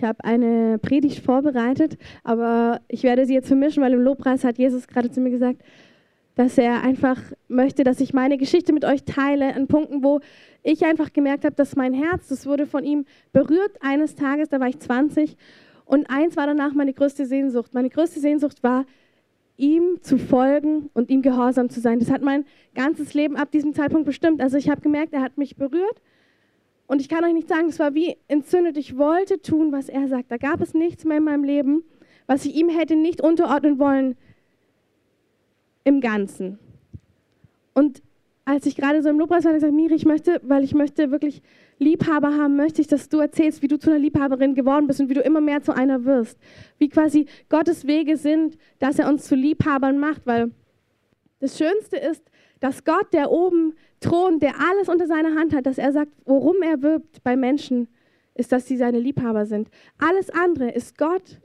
Ich habe eine Predigt vorbereitet, aber ich werde sie jetzt vermischen, weil im Lobpreis hat Jesus gerade zu mir gesagt, dass er einfach möchte, dass ich meine Geschichte mit euch teile, an Punkten, wo ich einfach gemerkt habe, dass mein Herz, das wurde von ihm berührt eines Tages, da war ich 20 und eins war danach meine größte Sehnsucht. Meine größte Sehnsucht war, ihm zu folgen und ihm gehorsam zu sein. Das hat mein ganzes Leben ab diesem Zeitpunkt bestimmt. Also ich habe gemerkt, er hat mich berührt und ich kann euch nicht sagen, das war wie entzündet. Ich wollte tun, was er sagt. Da gab es nichts mehr in meinem Leben, was ich ihm hätte nicht unterordnen wollen im Ganzen. Und als ich gerade so im Lobpreis war, habe ich gesagt, Miri, ich möchte, weil ich möchte wirklich Liebhaber haben, möchte ich, dass du erzählst, wie du zu einer Liebhaberin geworden bist und wie du immer mehr zu einer wirst. Wie quasi Gottes Wege sind, dass er uns zu Liebhabern macht, weil das Schönste ist, dass Gott, der oben thront, der alles unter seiner Hand hat, dass er sagt, worum er wirbt bei Menschen, ist, dass sie seine Liebhaber sind. Alles andere ist Gott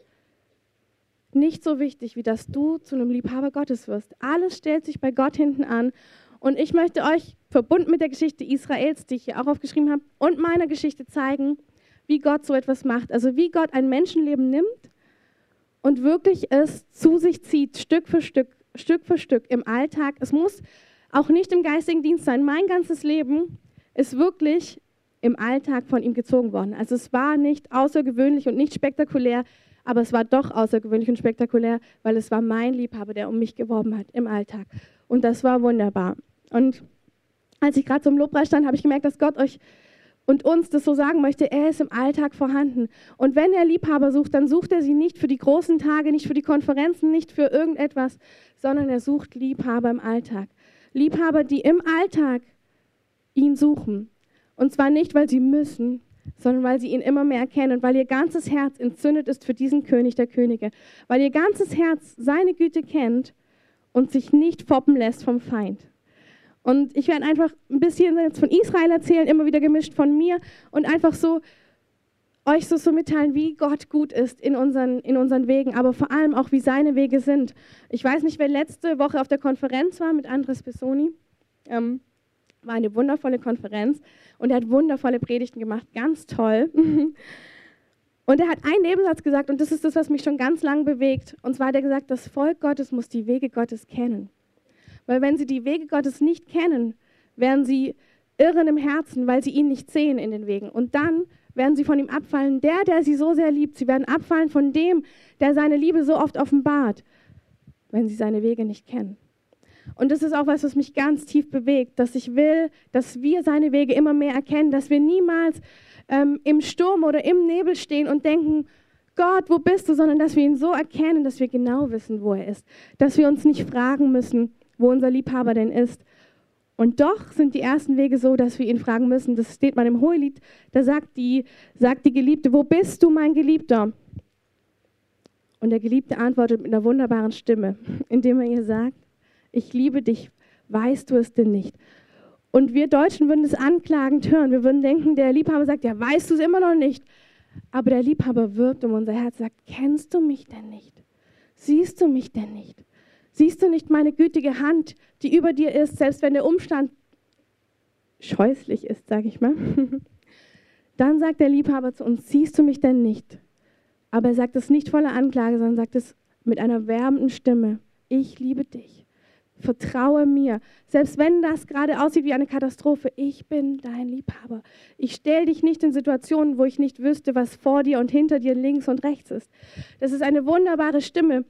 nicht so wichtig, wie dass du zu einem Liebhaber Gottes wirst. Alles stellt sich bei Gott hinten an. Und ich möchte euch, verbunden mit der Geschichte Israels, die ich hier auch aufgeschrieben habe, und meiner Geschichte zeigen, wie Gott so etwas macht. Also wie Gott ein Menschenleben nimmt und wirklich es zu sich zieht, Stück für Stück, Stück für Stück im Alltag. Es muss auch nicht im geistigen Dienst sein. Mein ganzes Leben ist wirklich im Alltag von ihm gezogen worden. Also es war nicht außergewöhnlich und nicht spektakulär, aber es war doch außergewöhnlich und spektakulär, weil es war mein Liebhaber, der um mich geworben hat im Alltag. Und das war wunderbar. Und als ich gerade zum Lobpreis stand, habe ich gemerkt, dass Gott euch und uns das so sagen möchte, er ist im Alltag vorhanden. Und wenn er Liebhaber sucht, dann sucht er sie nicht für die großen Tage, nicht für die Konferenzen, nicht für irgendetwas, sondern er sucht Liebhaber im Alltag. Liebhaber, die im Alltag ihn suchen. Und zwar nicht, weil sie müssen, sondern weil sie ihn immer mehr erkennen und weil ihr ganzes Herz entzündet ist für diesen König der Könige, weil ihr ganzes Herz seine Güte kennt und sich nicht foppen lässt vom Feind. Und ich werde einfach ein bisschen jetzt von Israel erzählen, immer wieder gemischt von mir und einfach so euch so, so mitteilen, wie Gott gut ist in unseren, in unseren Wegen, aber vor allem auch, wie seine Wege sind. Ich weiß nicht, wer letzte Woche auf der Konferenz war mit Andres Besoni. Ähm, war eine wundervolle Konferenz und er hat wundervolle Predigten gemacht, ganz toll. Und er hat einen Nebensatz gesagt, und das ist das, was mich schon ganz lang bewegt. Und zwar hat er gesagt, das Volk Gottes muss die Wege Gottes kennen. Weil wenn sie die Wege Gottes nicht kennen, werden sie irren im Herzen, weil sie ihn nicht sehen in den Wegen. Und dann werden sie von ihm abfallen, der, der sie so sehr liebt. Sie werden abfallen von dem, der seine Liebe so oft offenbart, wenn sie seine Wege nicht kennen. Und das ist auch was, was mich ganz tief bewegt, dass ich will, dass wir seine Wege immer mehr erkennen, dass wir niemals ähm, im Sturm oder im Nebel stehen und denken, Gott, wo bist du, sondern dass wir ihn so erkennen, dass wir genau wissen, wo er ist. Dass wir uns nicht fragen müssen, wo unser Liebhaber denn ist. Und doch sind die ersten Wege so, dass wir ihn fragen müssen. Das steht mal im Hohelied. Da sagt die, sagt die Geliebte, wo bist du, mein Geliebter? Und der Geliebte antwortet mit einer wunderbaren Stimme, indem er ihr sagt, ich liebe dich, weißt du es denn nicht? Und wir Deutschen würden es anklagend hören. Wir würden denken, der Liebhaber sagt, ja, weißt du es immer noch nicht. Aber der Liebhaber wirbt um unser Herz, sagt, kennst du mich denn nicht? Siehst du mich denn nicht? Siehst du nicht meine gütige Hand, die über dir ist, selbst wenn der Umstand scheußlich ist, sage ich mal? Dann sagt der Liebhaber zu uns, siehst du mich denn nicht? Aber er sagt es nicht voller Anklage, sondern sagt es mit einer wärmenden Stimme. Ich liebe dich. Vertraue mir. Selbst wenn das gerade aussieht wie eine Katastrophe, ich bin dein Liebhaber. Ich stelle dich nicht in Situationen, wo ich nicht wüsste, was vor dir und hinter dir links und rechts ist. Das ist eine wunderbare Stimme,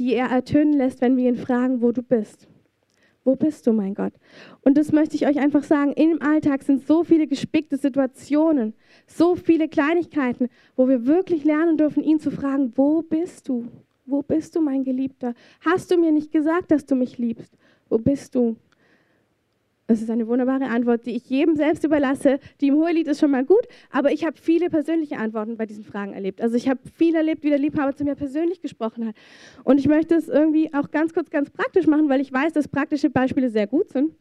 die er ertönen lässt, wenn wir ihn fragen, wo du bist. Wo bist du, mein Gott? Und das möchte ich euch einfach sagen. Im Alltag sind so viele gespickte Situationen, so viele Kleinigkeiten, wo wir wirklich lernen dürfen, ihn zu fragen, wo bist du? Wo bist du, mein Geliebter? Hast du mir nicht gesagt, dass du mich liebst? Wo bist du? Das ist eine wunderbare Antwort, die ich jedem selbst überlasse. Die im Hohelied ist schon mal gut, aber ich habe viele persönliche Antworten bei diesen Fragen erlebt. Also ich habe viel erlebt, wie der Liebhaber zu mir persönlich gesprochen hat. Und ich möchte es irgendwie auch ganz kurz, ganz praktisch machen, weil ich weiß, dass praktische Beispiele sehr gut sind.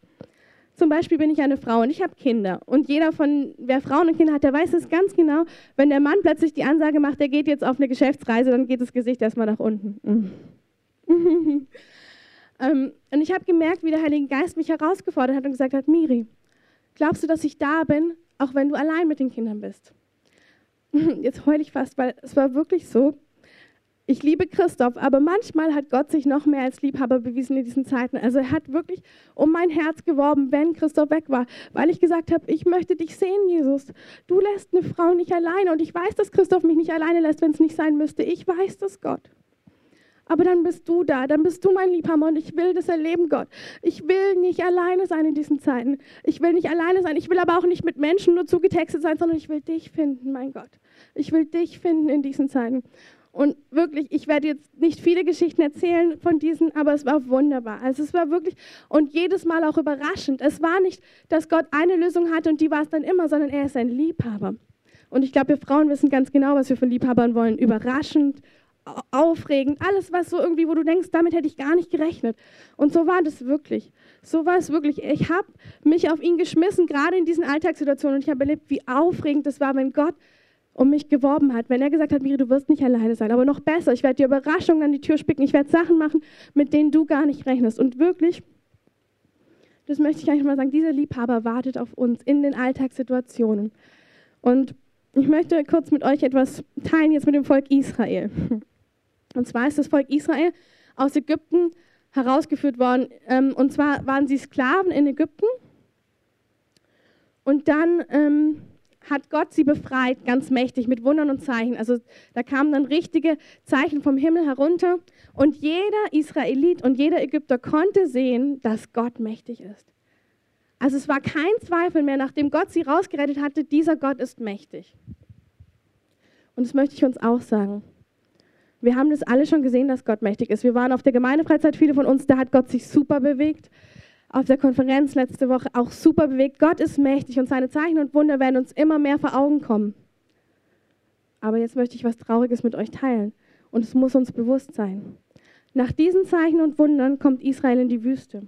Zum Beispiel bin ich eine Frau und ich habe Kinder. Und jeder von, wer Frauen und Kinder hat, der weiß es ganz genau. Wenn der Mann plötzlich die Ansage macht, der geht jetzt auf eine Geschäftsreise, dann geht das Gesicht erstmal nach unten. ähm, und ich habe gemerkt, wie der Heilige Geist mich herausgefordert hat und gesagt hat, Miri, glaubst du, dass ich da bin, auch wenn du allein mit den Kindern bist? jetzt heule ich fast, weil es war wirklich so. Ich liebe Christoph, aber manchmal hat Gott sich noch mehr als Liebhaber bewiesen in diesen Zeiten. Also er hat wirklich um mein Herz geworben, wenn Christoph weg war, weil ich gesagt habe, ich möchte dich sehen, Jesus. Du lässt eine Frau nicht alleine und ich weiß, dass Christoph mich nicht alleine lässt, wenn es nicht sein müsste. Ich weiß das, Gott. Aber dann bist du da, dann bist du mein Liebhaber und ich will das erleben, Gott. Ich will nicht alleine sein in diesen Zeiten. Ich will nicht alleine sein. Ich will aber auch nicht mit Menschen nur zugetextet sein, sondern ich will dich finden, mein Gott. Ich will dich finden in diesen Zeiten. Und wirklich, ich werde jetzt nicht viele Geschichten erzählen von diesen, aber es war wunderbar. Also es war wirklich und jedes Mal auch überraschend. Es war nicht, dass Gott eine Lösung hatte und die war es dann immer, sondern er ist ein Liebhaber. Und ich glaube, wir Frauen wissen ganz genau, was wir von Liebhabern wollen. Überraschend, aufregend, alles, was so irgendwie, wo du denkst, damit hätte ich gar nicht gerechnet. Und so war das wirklich. So war es wirklich. Ich habe mich auf ihn geschmissen, gerade in diesen Alltagssituationen. Und ich habe erlebt, wie aufregend das war, wenn Gott um mich geworben hat, wenn er gesagt hat, Miri, du wirst nicht alleine sein, aber noch besser, ich werde dir Überraschungen an die Tür spicken, ich werde Sachen machen, mit denen du gar nicht rechnest. Und wirklich, das möchte ich eigentlich mal sagen, dieser Liebhaber wartet auf uns in den Alltagssituationen. Und ich möchte kurz mit euch etwas teilen jetzt mit dem Volk Israel. Und zwar ist das Volk Israel aus Ägypten herausgeführt worden. Ähm, und zwar waren sie Sklaven in Ägypten. Und dann ähm, hat Gott sie befreit, ganz mächtig, mit Wundern und Zeichen. Also da kamen dann richtige Zeichen vom Himmel herunter. Und jeder Israelit und jeder Ägypter konnte sehen, dass Gott mächtig ist. Also es war kein Zweifel mehr, nachdem Gott sie rausgerettet hatte, dieser Gott ist mächtig. Und das möchte ich uns auch sagen. Wir haben das alle schon gesehen, dass Gott mächtig ist. Wir waren auf der Gemeindefreizeit, viele von uns, da hat Gott sich super bewegt auf der Konferenz letzte Woche auch super bewegt. Gott ist mächtig und seine Zeichen und Wunder werden uns immer mehr vor Augen kommen. Aber jetzt möchte ich was Trauriges mit euch teilen und es muss uns bewusst sein. Nach diesen Zeichen und Wundern kommt Israel in die Wüste.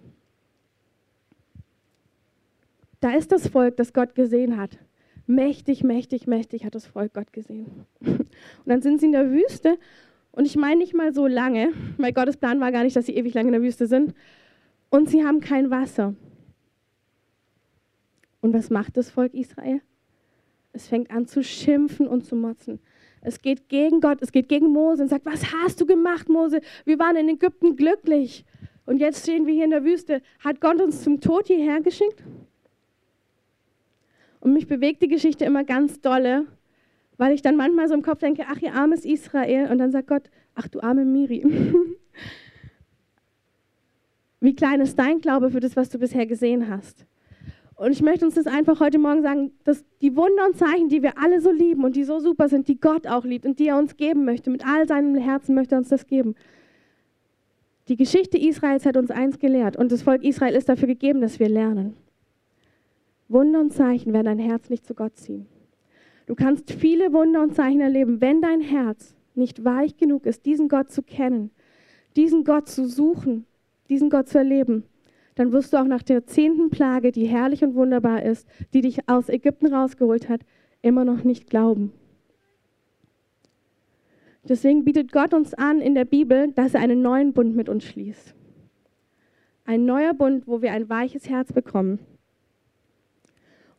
Da ist das Volk, das Gott gesehen hat. Mächtig, mächtig, mächtig hat das Volk Gott gesehen. Und dann sind sie in der Wüste und ich meine nicht mal so lange, weil Gottes Plan war gar nicht, dass sie ewig lange in der Wüste sind, und sie haben kein Wasser. Und was macht das Volk Israel? Es fängt an zu schimpfen und zu motzen. Es geht gegen Gott, es geht gegen Mose und sagt, was hast du gemacht, Mose? Wir waren in Ägypten glücklich. Und jetzt stehen wir hier in der Wüste. Hat Gott uns zum Tod hierher geschickt? Und mich bewegt die Geschichte immer ganz dolle, weil ich dann manchmal so im Kopf denke, ach, ihr armes Israel. Und dann sagt Gott, ach, du arme Miri. Wie klein ist dein Glaube für das, was du bisher gesehen hast? Und ich möchte uns das einfach heute Morgen sagen, dass die Wunder und Zeichen, die wir alle so lieben und die so super sind, die Gott auch liebt und die er uns geben möchte, mit all seinem Herzen möchte er uns das geben. Die Geschichte Israels hat uns eins gelehrt und das Volk Israel ist dafür gegeben, dass wir lernen. Wunder und Zeichen werden dein Herz nicht zu Gott ziehen. Du kannst viele Wunder und Zeichen erleben, wenn dein Herz nicht weich genug ist, diesen Gott zu kennen, diesen Gott zu suchen diesen Gott zu erleben, dann wirst du auch nach der zehnten Plage, die herrlich und wunderbar ist, die dich aus Ägypten rausgeholt hat, immer noch nicht glauben. Deswegen bietet Gott uns an in der Bibel, dass er einen neuen Bund mit uns schließt. Ein neuer Bund, wo wir ein weiches Herz bekommen.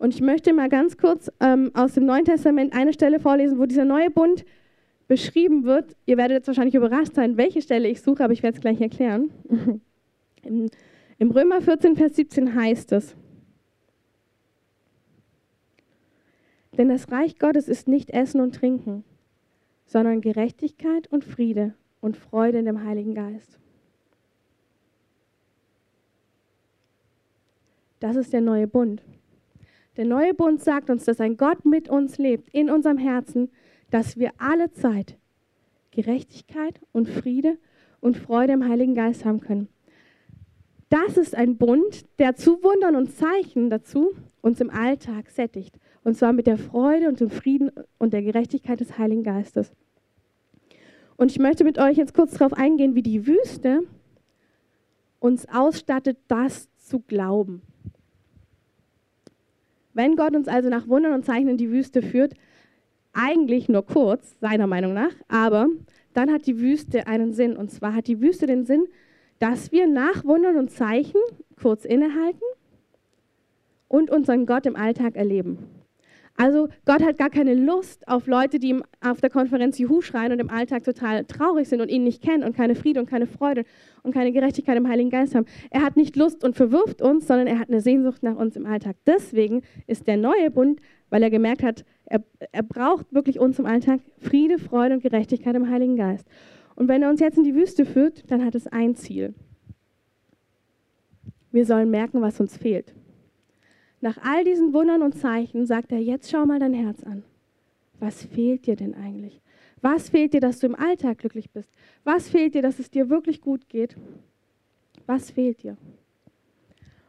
Und ich möchte mal ganz kurz ähm, aus dem Neuen Testament eine Stelle vorlesen, wo dieser neue Bund beschrieben wird. Ihr werdet jetzt wahrscheinlich überrascht sein, welche Stelle ich suche, aber ich werde es gleich erklären. Im, Im Römer 14, Vers 17 heißt es, denn das Reich Gottes ist nicht Essen und Trinken, sondern Gerechtigkeit und Friede und Freude in dem Heiligen Geist. Das ist der neue Bund. Der neue Bund sagt uns, dass ein Gott mit uns lebt, in unserem Herzen, dass wir alle Zeit Gerechtigkeit und Friede und Freude im Heiligen Geist haben können. Das ist ein Bund, der zu Wundern und Zeichen dazu uns im Alltag sättigt. Und zwar mit der Freude und dem Frieden und der Gerechtigkeit des Heiligen Geistes. Und ich möchte mit euch jetzt kurz darauf eingehen, wie die Wüste uns ausstattet, das zu glauben. Wenn Gott uns also nach Wundern und Zeichen in die Wüste führt, eigentlich nur kurz, seiner Meinung nach, aber dann hat die Wüste einen Sinn. Und zwar hat die Wüste den Sinn, dass wir nach Wundern und Zeichen kurz innehalten und unseren Gott im Alltag erleben. Also Gott hat gar keine Lust auf Leute, die auf der Konferenz Juhu schreien und im Alltag total traurig sind und ihn nicht kennen und keine Friede und keine Freude und keine Gerechtigkeit im Heiligen Geist haben. Er hat nicht Lust und verwirft uns, sondern er hat eine Sehnsucht nach uns im Alltag. Deswegen ist der neue Bund, weil er gemerkt hat, er, er braucht wirklich uns im Alltag Friede, Freude und Gerechtigkeit im Heiligen Geist. Und wenn er uns jetzt in die Wüste führt, dann hat es ein Ziel. Wir sollen merken, was uns fehlt. Nach all diesen Wundern und Zeichen sagt er, jetzt schau mal dein Herz an. Was fehlt dir denn eigentlich? Was fehlt dir, dass du im Alltag glücklich bist? Was fehlt dir, dass es dir wirklich gut geht? Was fehlt dir?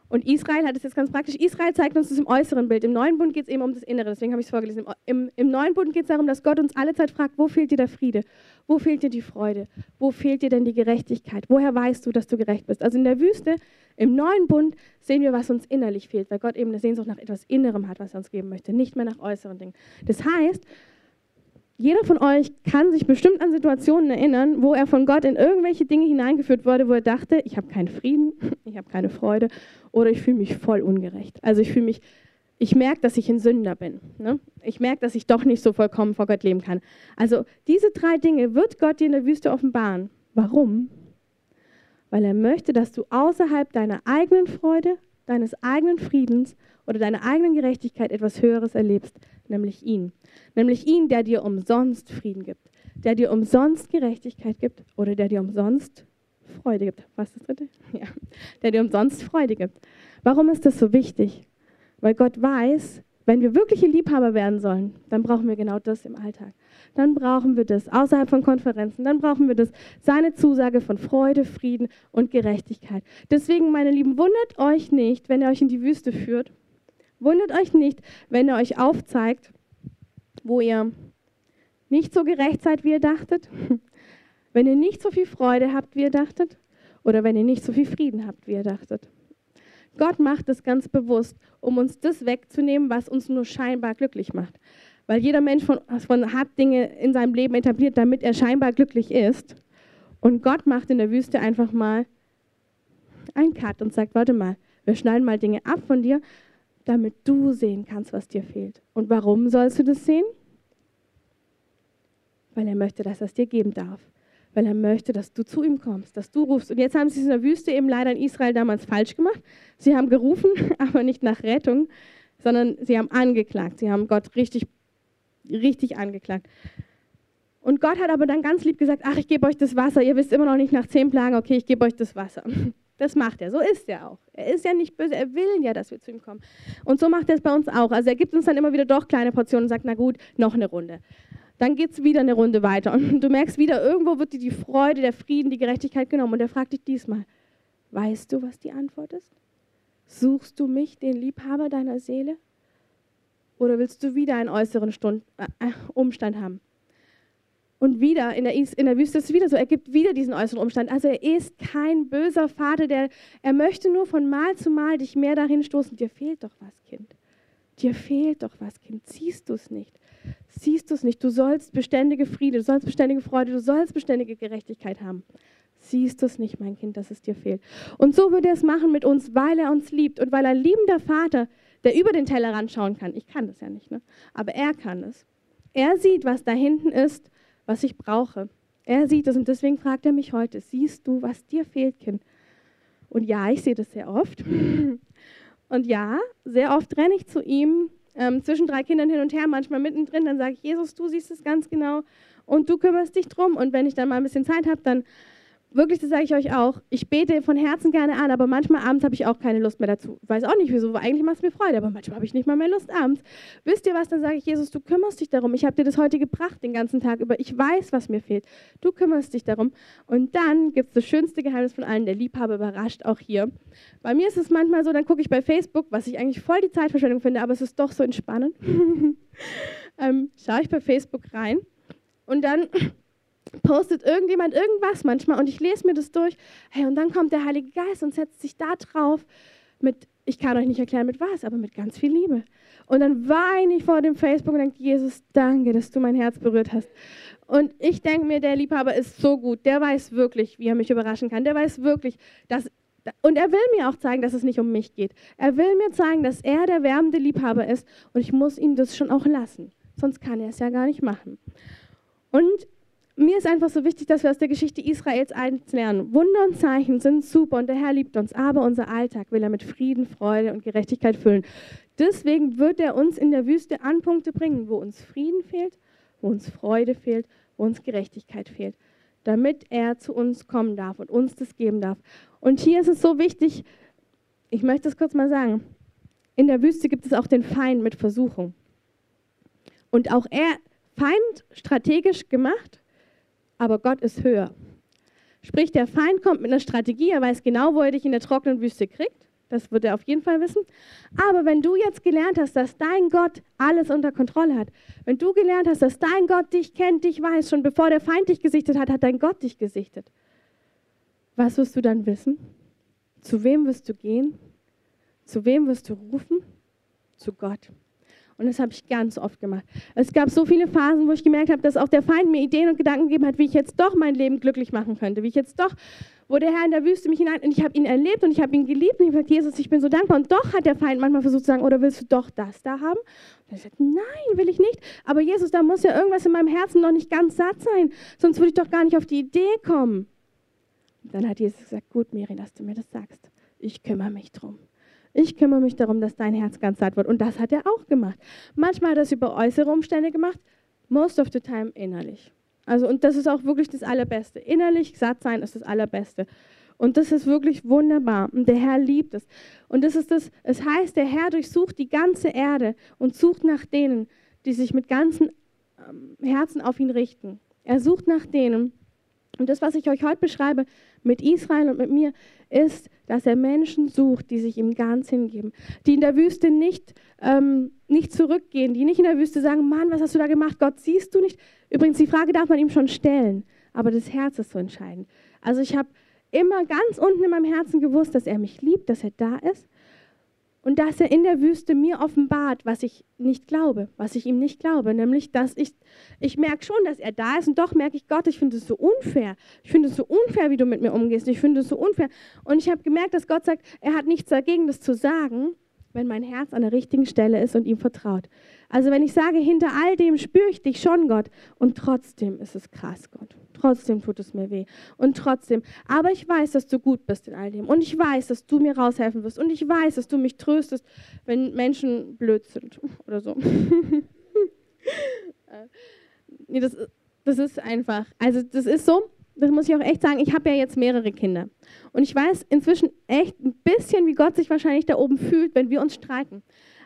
Und Israel hat es jetzt ganz praktisch. Israel zeigt uns das im äußeren Bild. Im neuen Bund geht es eben um das Innere. Deswegen habe ich es vorgelesen. Im, Im, neuen Bund geht es darum, dass Gott uns alle Zeit fragt, wo fehlt dir der Friede? Wo fehlt dir die Freude? Wo fehlt dir denn die Gerechtigkeit? Woher weißt du, dass du gerecht bist? Also in der Wüste, im neuen Bund, sehen wir, was uns innerlich fehlt, weil Gott eben eine Sehnsucht nach etwas Innerem hat, was er uns geben möchte, nicht mehr nach äußeren Dingen. Das heißt, jeder von euch kann sich bestimmt an Situationen erinnern, wo er von Gott in irgendwelche Dinge hineingeführt wurde, wo er dachte, ich habe keinen Frieden, ich habe keine Freude oder ich fühle mich voll ungerecht. Also ich fühle mich, ich merke, dass ich ein Sünder bin. Ne? Ich merke, dass ich doch nicht so vollkommen vor Gott leben kann. Also diese drei Dinge wird Gott dir in der Wüste offenbaren. Warum? Weil er möchte, dass du außerhalb deiner eigenen Freude, deines eigenen Friedens oder deiner eigenen Gerechtigkeit etwas Höheres erlebst, nämlich ihn. Nämlich ihn, der dir umsonst Frieden gibt, der dir umsonst Gerechtigkeit gibt oder der dir umsonst Freude gibt. Was ist das dritte? Ja, der dir umsonst Freude gibt. Warum ist das so wichtig? Weil Gott weiß, wenn wir wirkliche Liebhaber werden sollen, dann brauchen wir genau das im Alltag. Dann brauchen wir das außerhalb von Konferenzen. Dann brauchen wir das, seine Zusage von Freude, Frieden und Gerechtigkeit. Deswegen, meine Lieben, wundert euch nicht, wenn er euch in die Wüste führt Wundert euch nicht, wenn er euch aufzeigt, wo ihr nicht so gerecht seid, wie ihr dachtet, wenn ihr nicht so viel Freude habt, wie ihr dachtet, oder wenn ihr nicht so viel Frieden habt, wie ihr dachtet. Gott macht es ganz bewusst, um uns das wegzunehmen, was uns nur scheinbar glücklich macht. Weil jeder Mensch von, von hat Dinge in seinem Leben etabliert, damit er scheinbar glücklich ist. Und Gott macht in der Wüste einfach mal einen Cut und sagt, warte mal, wir schneiden mal Dinge ab von dir, damit du sehen kannst, was dir fehlt. Und warum sollst du das sehen? Weil er möchte, dass er es dir geben darf. Weil er möchte, dass du zu ihm kommst, dass du rufst. Und jetzt haben sie es in der Wüste eben leider in Israel damals falsch gemacht. Sie haben gerufen, aber nicht nach Rettung, sondern sie haben angeklagt. Sie haben Gott richtig, richtig angeklagt. Und Gott hat aber dann ganz lieb gesagt, ach, ich gebe euch das Wasser. Ihr wisst immer noch nicht nach zehn Plagen, okay, ich gebe euch das Wasser. Das macht er, so ist er auch. Er ist ja nicht böse, er will ja, dass wir zu ihm kommen. Und so macht er es bei uns auch. Also er gibt uns dann immer wieder doch kleine Portionen und sagt, na gut, noch eine Runde. Dann geht es wieder eine Runde weiter. Und du merkst wieder, irgendwo wird dir die Freude, der Frieden, die Gerechtigkeit genommen. Und er fragt dich diesmal, weißt du, was die Antwort ist? Suchst du mich, den Liebhaber deiner Seele? Oder willst du wieder einen äußeren Stund, äh, äh Umstand haben? Und wieder in der, in der Wüste ist es wieder so, er gibt wieder diesen äußeren Umstand. Also er ist kein böser Vater, der, er möchte nur von Mal zu Mal dich mehr dahin stoßen. Dir fehlt doch was, Kind. Dir fehlt doch was, Kind. Siehst du es nicht? Siehst du es nicht? Du sollst beständige Friede, du sollst beständige Freude, du sollst beständige Gerechtigkeit haben. Siehst du es nicht, mein Kind, dass es dir fehlt? Und so würde er es machen mit uns, weil er uns liebt und weil ein liebender Vater, der über den Tellerrand schauen kann, ich kann das ja nicht, ne? aber er kann es. Er sieht, was da hinten ist was ich brauche. Er sieht es und deswegen fragt er mich heute, siehst du, was dir fehlt, Kind? Und ja, ich sehe das sehr oft. Und ja, sehr oft renne ich zu ihm ähm, zwischen drei Kindern hin und her, manchmal mittendrin, dann sage ich, Jesus, du siehst es ganz genau und du kümmerst dich drum. Und wenn ich dann mal ein bisschen Zeit habe, dann wirklich, das sage ich euch auch, ich bete von Herzen gerne an, aber manchmal abends habe ich auch keine Lust mehr dazu. Ich weiß auch nicht wieso, eigentlich macht es mir Freude, aber manchmal habe ich nicht mal mehr Lust abends. Wisst ihr was, dann sage ich, Jesus, du kümmerst dich darum. Ich habe dir das heute gebracht, den ganzen Tag über. Ich weiß, was mir fehlt. Du kümmerst dich darum. Und dann gibt es das schönste Geheimnis von allen, der Liebhaber überrascht auch hier. Bei mir ist es manchmal so, dann gucke ich bei Facebook, was ich eigentlich voll die Zeitverschwendung finde, aber es ist doch so entspannend. ähm, schaue ich bei Facebook rein und dann postet irgendjemand irgendwas manchmal und ich lese mir das durch. Hey, und dann kommt der Heilige Geist und setzt sich da drauf mit, ich kann euch nicht erklären mit was, aber mit ganz viel Liebe. Und dann weine ich vor dem Facebook und denke, Jesus, danke, dass du mein Herz berührt hast. Und ich denke mir, der Liebhaber ist so gut, der weiß wirklich, wie er mich überraschen kann. Der weiß wirklich, dass Und er will mir auch zeigen, dass es nicht um mich geht. Er will mir zeigen, dass er der wärmende Liebhaber ist und ich muss ihm das schon auch lassen. Sonst kann er es ja gar nicht machen. Und mir ist einfach so wichtig, dass wir aus der Geschichte Israels eins lernen. Wunder und Zeichen sind super und der Herr liebt uns, aber unser Alltag will er mit Frieden, Freude und Gerechtigkeit füllen. Deswegen wird er uns in der Wüste an Punkte bringen, wo uns Frieden fehlt, wo uns Freude fehlt, wo uns Gerechtigkeit fehlt, damit er zu uns kommen darf und uns das geben darf. Und hier ist es so wichtig, ich möchte es kurz mal sagen, in der Wüste gibt es auch den Feind mit Versuchung. Und auch er, Feind strategisch gemacht, aber Gott ist höher. Sprich, der Feind kommt mit einer Strategie, er weiß genau, wo er dich in der trockenen Wüste kriegt. Das wird er auf jeden Fall wissen. Aber wenn du jetzt gelernt hast, dass dein Gott alles unter Kontrolle hat, wenn du gelernt hast, dass dein Gott dich kennt, dich weiß, schon bevor der Feind dich gesichtet hat, hat dein Gott dich gesichtet. Was wirst du dann wissen? Zu wem wirst du gehen? Zu wem wirst du rufen? Zu Gott. Und das habe ich ganz oft gemacht. Es gab so viele Phasen, wo ich gemerkt habe, dass auch der Feind mir Ideen und Gedanken gegeben hat, wie ich jetzt doch mein Leben glücklich machen könnte, wie ich jetzt doch, wo der Herr in der Wüste mich hinein, und ich habe ihn erlebt und ich habe ihn geliebt und ich habe gesagt, Jesus, ich bin so dankbar. Und doch hat der Feind manchmal versucht zu sagen, oder willst du doch das da haben? Und ich sagte, nein, will ich nicht. Aber Jesus, da muss ja irgendwas in meinem Herzen noch nicht ganz satt sein, sonst würde ich doch gar nicht auf die Idee kommen. Und dann hat Jesus gesagt, gut, Miri, dass du mir das sagst. Ich kümmere mich drum. Ich kümmere mich darum, dass dein Herz ganz satt wird. Und das hat er auch gemacht. Manchmal hat er es über äußere Umstände gemacht, most of the time innerlich. Also, und das ist auch wirklich das Allerbeste. Innerlich satt sein ist das Allerbeste. Und das ist wirklich wunderbar. Und der Herr liebt es. Und das ist das, es heißt, der Herr durchsucht die ganze Erde und sucht nach denen, die sich mit ganzem ähm, Herzen auf ihn richten. Er sucht nach denen. Und das, was ich euch heute beschreibe mit Israel und mit mir, ist, dass er Menschen sucht, die sich ihm ganz hingeben, die in der Wüste nicht, ähm, nicht zurückgehen, die nicht in der Wüste sagen, Mann, was hast du da gemacht? Gott, siehst du nicht? Übrigens, die Frage darf man ihm schon stellen, aber das Herz ist so entscheidend. Also ich habe immer ganz unten in meinem Herzen gewusst, dass er mich liebt, dass er da ist und dass er in der Wüste mir offenbart, was ich nicht glaube, was ich ihm nicht glaube, nämlich dass ich, ich merke schon, dass er da ist und doch merke ich, Gott, ich finde es so unfair. Ich finde es so unfair, wie du mit mir umgehst. Ich finde es so unfair. Und ich habe gemerkt, dass Gott sagt, er hat nichts dagegen, das zu sagen, wenn mein Herz an der richtigen Stelle ist und ihm vertraut. Also wenn ich sage, hinter all dem spüre ich dich schon, Gott, und trotzdem ist es krass, Gott. Trotzdem tut es mir weh. Und trotzdem. Aber ich weiß, dass du gut bist in all dem. Und ich weiß, dass du mir raushelfen wirst. Und ich weiß, dass du mich tröstest, wenn Menschen blöd sind oder so. Äh, nee, das, das ist einfach. Also das ist so, das muss ich auch echt sagen, ich habe ja jetzt mehrere Kinder. Und ich weiß inzwischen echt ein bisschen, wie Gott sich wahrscheinlich da oben fühlt, wenn wir uns streiten.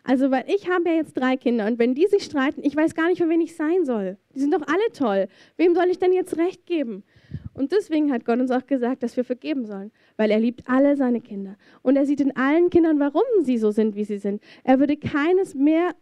Also, weil ich habe ja jetzt drei Kinder und wenn die sich streiten, ich weiß gar nicht, für wen ich sein soll. Die sind doch alle toll. Wem soll ich denn jetzt recht geben? Und deswegen hat Gott uns auch gesagt, dass wir vergeben sollen, weil er liebt alle seine Kinder. Und er sieht in allen Kindern, warum sie so sind, wie sie sind. Er würde keines mehr,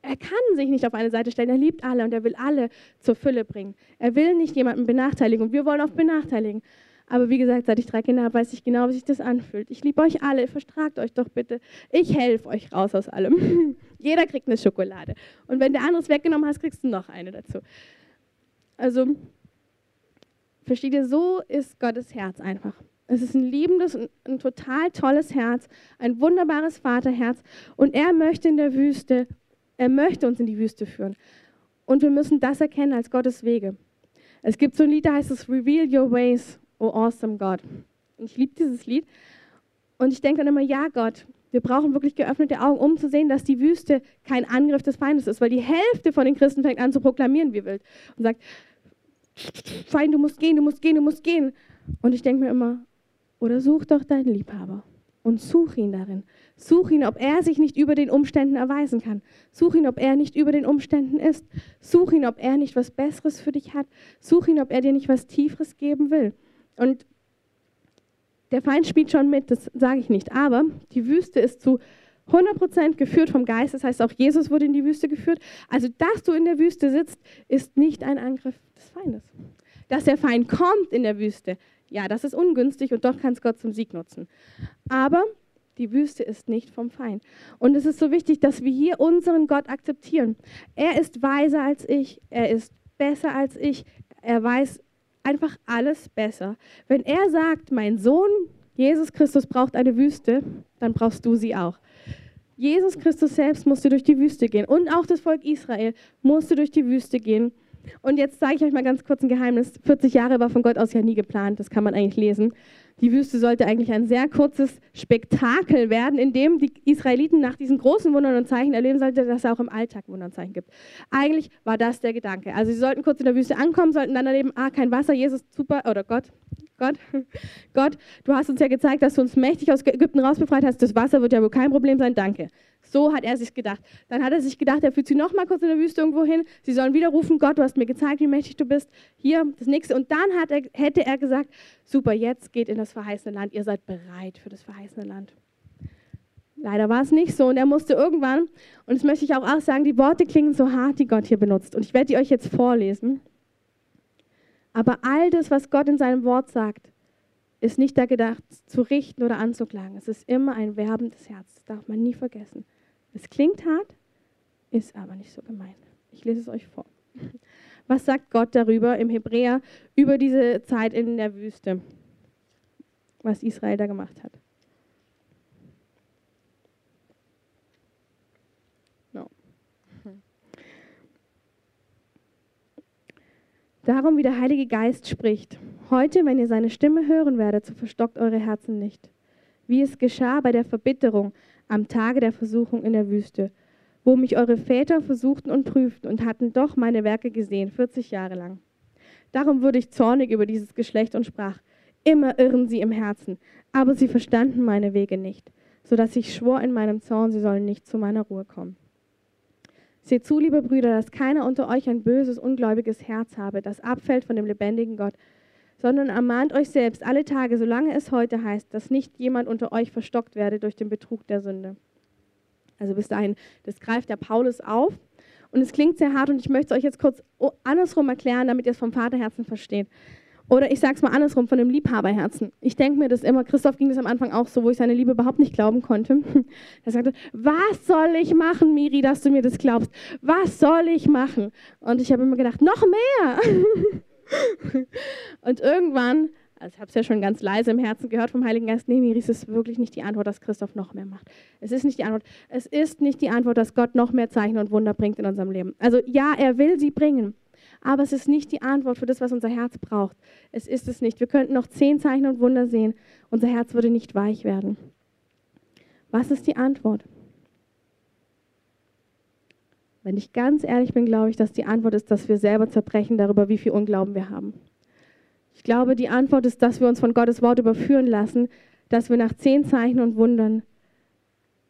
er kann sich nicht auf eine Seite stellen. Er liebt alle und er will alle zur Fülle bringen. Er will nicht jemanden benachteiligen und wir wollen auch benachteiligen. Aber wie gesagt, seit ich drei Kinder habe, weiß ich genau, wie sich das anfühlt. Ich liebe euch alle, verstragt euch doch bitte. Ich helfe euch raus aus allem. Jeder kriegt eine Schokolade. Und wenn der andere es weggenommen hast, kriegst du noch eine dazu. Also, versteht ihr, so ist Gottes Herz einfach. Es ist ein liebendes und ein total tolles Herz, ein wunderbares Vaterherz. Und er möchte in der Wüste, er möchte uns in die Wüste führen. Und wir müssen das erkennen als Gottes Wege. Es gibt so ein Lied, da heißt es Reveal Your Ways. Oh awesome God. Und ich liebe dieses Lied. Und ich denke dann immer, ja Gott, wir brauchen wirklich geöffnete Augen, um zu sehen, dass die Wüste kein Angriff des Feindes ist, weil die Hälfte von den Christen fängt an zu proklamieren wie wild und sagt, Feind, du musst gehen, du musst gehen, du musst gehen. Und ich denke mir immer, oder such doch deinen Liebhaber und such ihn darin. Such ihn, ob er sich nicht über den Umständen erweisen kann. Such ihn, ob er nicht über den Umständen ist. Such ihn, ob er nicht was Besseres für dich hat. Such ihn, ob er dir nicht was Tieferes geben will. Und der Feind spielt schon mit, das sage ich nicht. Aber die Wüste ist zu 100% geführt vom Geist. Das heißt, auch Jesus wurde in die Wüste geführt. Also, dass du in der Wüste sitzt, ist nicht ein Angriff des Feindes. Dass der Feind kommt in der Wüste, ja, das ist ungünstig und doch kann es Gott zum Sieg nutzen. Aber die Wüste ist nicht vom Feind. Und es ist so wichtig, dass wir hier unseren Gott akzeptieren. Er ist weiser als ich, er ist besser als ich, er weiß einfach alles besser. Wenn er sagt, mein Sohn, Jesus Christus braucht eine Wüste, dann brauchst du sie auch. Jesus Christus selbst musste durch die Wüste gehen und auch das Volk Israel musste durch die Wüste gehen. Und jetzt sage ich euch mal ganz kurz ein Geheimnis. 40 Jahre war von Gott aus ja nie geplant, das kann man eigentlich lesen. Die Wüste sollte eigentlich ein sehr kurzes Spektakel werden, in dem die Israeliten nach diesen großen Wundern und Zeichen erleben sollten, dass es auch im Alltag Wunder und Zeichen gibt. Eigentlich war das der Gedanke. Also sie sollten kurz in der Wüste ankommen, sollten dann erleben, ah, kein Wasser, Jesus, super, oder Gott, Gott, Gott, du hast uns ja gezeigt, dass du uns mächtig aus Ägypten rausbefreit hast. Das Wasser wird ja wohl kein Problem sein. Danke. So hat er sich gedacht. Dann hat er sich gedacht, er führt sie noch mal kurz in der Wüste irgendwo hin. Sie sollen wieder rufen, Gott, du hast mir gezeigt, wie mächtig du bist. Hier, das nächste. Und dann er, hätte er gesagt, super, jetzt geht in das verheißene Land. Ihr seid bereit für das verheißene Land. Leider war es nicht so und er musste irgendwann, und das möchte ich auch, auch sagen, die Worte klingen so hart, die Gott hier benutzt. Und ich werde die euch jetzt vorlesen. Aber all das, was Gott in seinem Wort sagt, ist nicht da gedacht, zu richten oder anzuklagen. Es ist immer ein Werben des Herzens. Das darf man nie vergessen. Es klingt hart, ist aber nicht so gemeint. Ich lese es euch vor. Was sagt Gott darüber im Hebräer über diese Zeit in der Wüste, was Israel da gemacht hat? Darum, wie der Heilige Geist spricht, heute, wenn ihr seine Stimme hören werdet, so verstockt eure Herzen nicht. Wie es geschah bei der Verbitterung am Tage der Versuchung in der Wüste, wo mich eure Väter versuchten und prüften und hatten doch meine Werke gesehen, 40 Jahre lang. Darum wurde ich zornig über dieses Geschlecht und sprach, immer irren sie im Herzen, aber sie verstanden meine Wege nicht, so dass ich schwor in meinem Zorn, sie sollen nicht zu meiner Ruhe kommen. Seht zu, liebe Brüder, dass keiner unter euch ein böses, ungläubiges Herz habe, das abfällt von dem lebendigen Gott, sondern ermahnt euch selbst alle Tage, solange es heute heißt, dass nicht jemand unter euch verstockt werde durch den Betrug der Sünde. Also bis dahin, das greift der Paulus auf und es klingt sehr hart und ich möchte es euch jetzt kurz andersrum erklären, damit ihr es vom Vaterherzen versteht. Oder ich sage es mal andersrum, von dem Liebhaberherzen. Ich denke mir das immer, Christoph ging das am Anfang auch so, wo ich seine Liebe überhaupt nicht glauben konnte. Er sagte, was soll ich machen, Miri, dass du mir das glaubst? Was soll ich machen? Und ich habe immer gedacht, noch mehr. Und irgendwann, also ich habe es ja schon ganz leise im Herzen gehört vom Heiligen Geist, nee, Miri, es ist wirklich nicht die Antwort, dass Christoph noch mehr macht. Es ist nicht die Antwort. Es ist nicht die Antwort, dass Gott noch mehr Zeichen und Wunder bringt in unserem Leben. Also ja, er will sie bringen aber es ist nicht die Antwort für das, was unser Herz braucht. Es ist es nicht. Wir könnten noch zehn Zeichen und Wunder sehen. Unser Herz würde nicht weich werden. Was ist die Antwort? Wenn ich ganz ehrlich bin, glaube ich, dass die Antwort ist, dass wir selber zerbrechen darüber, wie viel Unglauben wir haben. Ich glaube, die Antwort ist, dass wir uns von Gottes Wort überführen lassen, dass wir nach zehn Zeichen und Wundern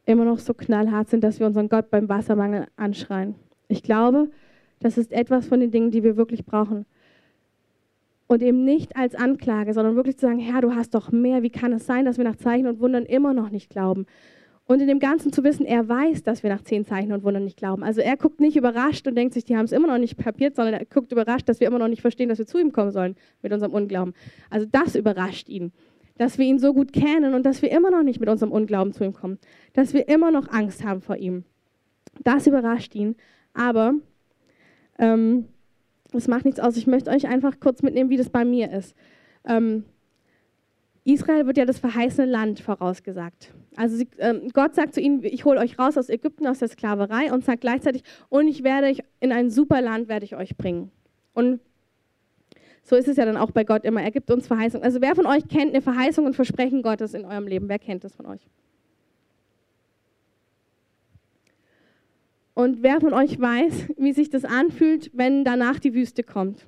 immer noch so knallhart sind, dass wir unseren Gott beim Wassermangel anschreien. Ich glaube, das ist etwas von den Dingen, die wir wirklich brauchen. Und eben nicht als Anklage, sondern wirklich zu sagen, Herr, du hast doch mehr. Wie kann es sein, dass wir nach Zeichen und Wundern immer noch nicht glauben? Und in dem Ganzen zu wissen, er weiß, dass wir nach zehn Zeichen und Wundern nicht glauben. Also er guckt nicht überrascht und denkt sich, die haben es immer noch nicht kapiert, sondern er guckt überrascht, dass wir immer noch nicht verstehen, dass wir zu ihm kommen sollen mit unserem Unglauben. Also das überrascht ihn, dass wir ihn so gut kennen und dass wir immer noch nicht mit unserem Unglauben zu ihm kommen, dass wir immer noch Angst haben vor ihm. Das überrascht ihn. Aber ähm, macht nichts aus. Ich möchte euch einfach kurz mitnehmen, wie das bei mir ist. Ähm, Israel wird ja das verheißene Land vorausgesagt. Also sie, ähm, Gott sagt zu ihnen, ich hole euch raus aus Ägypten, aus der Sklaverei und sagt gleichzeitig, und ich werde euch in ein super Land werde ich euch bringen. Und so ist es ja dann auch bei Gott immer. Er gibt uns Verheißung. Also wer von euch kennt eine Verheißung und Versprechen Gottes in eurem Leben? Wer kennt das von euch? Und wer von euch weiß, wie sich das anfühlt, wenn danach die Wüste kommt?